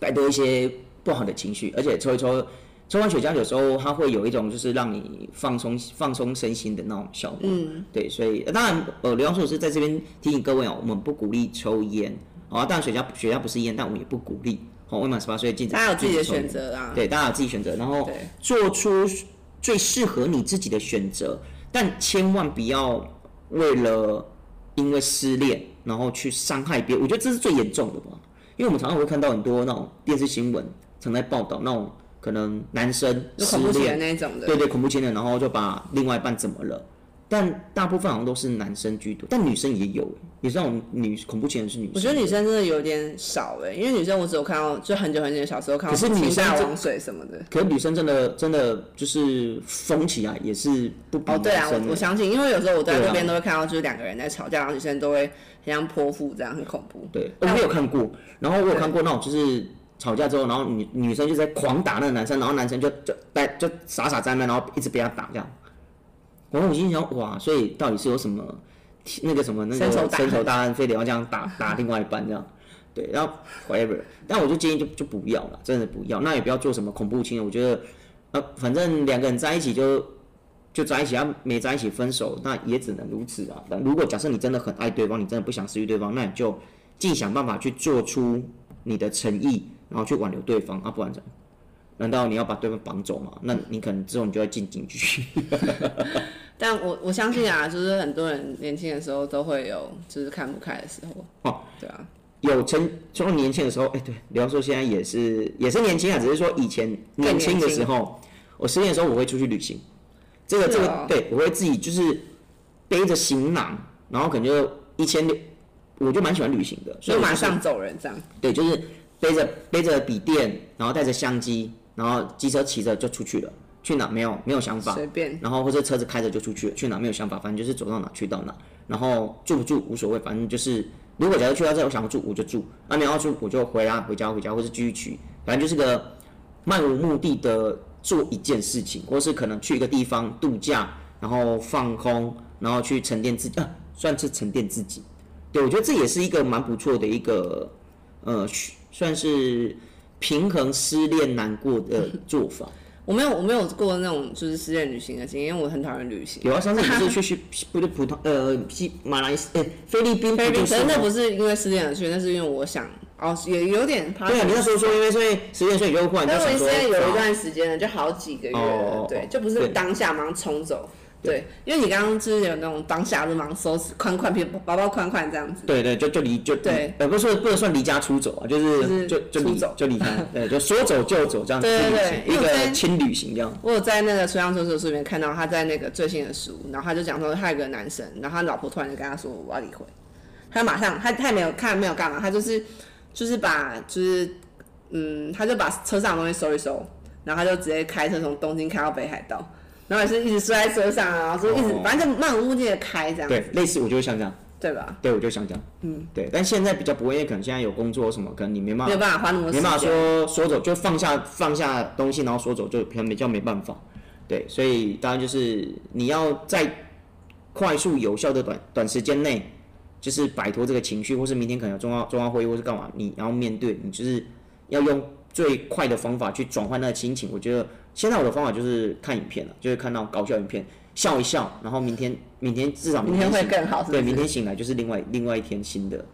S2: 摆脱一些不好的情绪，而且抽一抽，抽完雪茄有时候它会有一种就是让你放松放松身心的那种效果。嗯，对，所以呃当然呃，刘教授是在这边提醒各位哦，我们不鼓励抽烟啊，当然雪茄雪茄不是烟，但我们也不鼓励。哦，未满十八岁禁止。
S1: 大家有自己的选择啦。
S2: 对，大家有自己选择，然后做出最适合你自己的选择，但千万不要为了因为失恋然后去伤害别人，我觉得这是最严重的吧。因为我们常常会看到很多那种电视新闻，常在报道那种可能男生失恋，
S1: 人那一种的。
S2: 对对，恐怖情人，然后就把另外一半怎么了？但大部分好像都是男生居多，但女生也有，也是那种女恐怖情人是女生。
S1: 我觉得女生真的有点少哎、因为女生我只有看到，就很久很久小时候看到
S2: 可是女
S1: 清
S2: 生这
S1: 大王水什么的。
S2: 可是女生真的真的就是疯起来也是不比
S1: 哦，对啊，我我相信，因为有时候我在
S2: 对啊
S1: 路边都会看到，就是两个人在吵架，然后女生都会很像泼妇这样，很恐怖。
S2: 对，我没有看过。然后我有看过那种就是吵架之后，然后女女生就在狂打那个男生，然后男生就就在就傻傻在那，然后一直被他打这样。然后我心想，哇，所以到底是有什么那个什么那个
S1: 深仇大恨
S2: 深仇大恨，非得要这样打打另外一半这样？对，然后 whatever，但我就建议就就不要了，真的不要。那也不要做什么恐怖情人，我觉得呃，反正两个人在一起就就在一起，啊，没在一起分手，那也只能如此啊。但如果假设你真的很爱对方，你真的不想失去对方，那你就尽想办法去做出你的诚意，然后去挽留对方啊，不然怎么？难道你要把对方绑走吗？那你可能之后你就要进警局。
S1: 但我我相信啊，就是很多人年轻的时候都会有就是看不开的时候。
S2: 哦，
S1: 对啊，
S2: 有曾从年轻的时候，哎、对，比方说现在也是也是年轻啊，只是说以前年轻的时候，我失恋的时候我会出去旅行，这个、这个对，我会自己就是背着行囊，然后可能就一千六，我就蛮喜欢旅行的，所以
S1: 马上走人这样。
S2: 对，就是背着背着笔电，然后带着相机，然后机车骑着就出去了，去哪？没有没有想法，
S1: 随便。
S2: 然后或者车子开着就出去了，去哪？没有想法，反正就是走到哪去到哪，然后住不住无所谓，反正就是如果假如去到这，我想要住我就住，那没有要住我就回啊回家回家，或是继续去，反正就是个漫无目的的做一件事情，或是可能去一个地方度假，然后放空，然后去沉淀自己，啊，算是沉淀自己。对，我觉得这也是一个蛮不错的一个呃，算是平衡失恋难过的做法。
S1: 我没有我没有过那种就是失恋旅行的经验，因为我很讨厌旅行。
S2: 有啊，上次你不是去 去不是普通呃西马来西呃菲律宾，
S1: 菲律宾，可是那
S2: 不是
S1: 因为失恋而去，那是因为我想哦，也有点怕。
S2: 对啊，你那时候说因为所以失恋所以就忽然就
S1: 但我
S2: 想说，
S1: 失恋有一
S2: 啊
S1: 段时间了，就好几个月了，
S2: 哦
S1: 对，就不是当下马上冲走。对，因为你刚刚就是有那种当下就马上收拾宽宽皮包包宽宽这样子。
S2: 对对，就就离就
S1: 对，
S2: 呃，不是说不能算离家出走啊，就
S1: 就是
S2: 是就就离
S1: 出走。
S2: 就离开，对，就说走就走这样子
S1: 对对对，一
S2: 个轻旅行这样。
S1: 我有在那个《水上车手书》里面看到他在那个最新的书，然后他就讲说他有个男生，然后他老婆突然就跟他说我要离婚，他马上他他也没有看没有干嘛，他就是就是把就是嗯，他就把车上的东西收一收，然后他就直接开车从东京开到北海道，然后也是一直摔在车上啊，然后就一直、
S2: 哦
S1: 反正就漫无目的的开这样，
S2: 对，类似我就会像这样，
S1: 对吧？
S2: 对我就想这样，嗯，对，但现在比较不会，因为可能现在有工作什么，可能你没办法
S1: 没有办法花那么多时
S2: 没办法
S1: 间。
S2: 说说走就放下放下东西，然后说走就可能比较没办法。对，所以当然就是你要在快速有效的短短时间内，就是摆脱这个情绪，或是明天可能有重要重要会议或是干嘛，你要面对，你就是要用最快的方法去转换那个心情。我觉得现在我的方法就是看影片了，就是看到搞笑影片，笑一笑，然后明天明天至少
S1: 明天会更好，
S2: 对，明天醒来就是另外另外一天新的。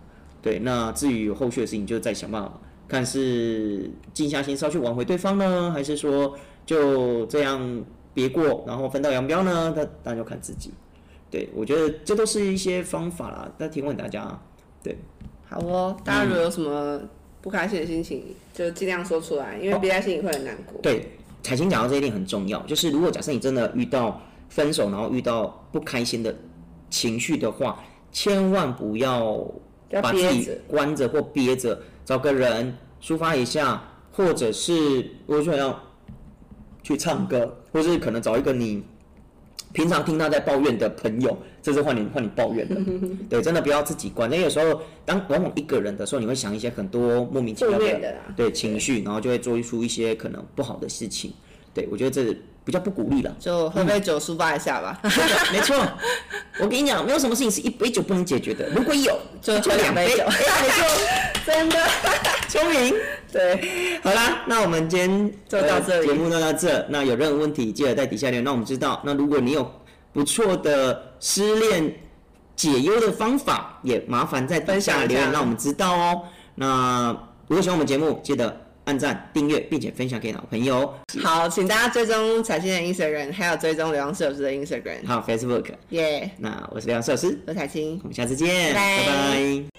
S2: 对，那至于后续的事情，就再想办法，看是静下心稍去挽回对方呢，还是说就这样别过，然后分道扬镳呢？那那就看自己。对，我觉得这都是一些方法啦，但提供给大家。对，
S1: 好哦，大家如果有什么不开心的心情，就尽量说出来，因为憋在心里会很难过。
S2: 对，彩琴讲到这一点很重要，就是如果假设你真的遇到分手，然后遇到不开心的情绪的话，千万不要
S1: 要
S2: 把自己关着或憋着，找个人抒发一下，或者是我想要去唱歌，或是可能找一个你平常听他在抱怨的朋友，这是换你换你抱怨的，对，真的不要自己关。因为有时候当往往一个人的时候，你会想一些很多莫名其妙
S1: 的
S2: 对情绪，然后就会做出一些可能不好的事情。对我觉得这比较不鼓励了。
S1: 就喝杯酒抒发一下吧，
S2: 没错，我跟你讲，没有什么事情是一杯酒不能解决的。如果有，
S1: 就喝两杯酒
S2: 哎没错，
S1: 真的。
S2: 聪明。
S1: 对，
S2: 好啦，那我们今天
S1: 就到这里
S2: 呃节目就到这。那有任何问题，记得在底下留言，让我们知道。那如果你有不错的失恋解忧的方法，也麻烦在底下留言，让我们知道哦。那如果喜欢我们节目，记得按赞、订阅，并且分享给老朋友。
S1: 好，请大家追踪彩青的 Instagram，还有追踪流浪摄影师的 Instagram。
S2: 还有 Facebook。
S1: 耶，
S2: 那我是梁老师，
S1: 我是彩青
S2: 我。们下次见，拜拜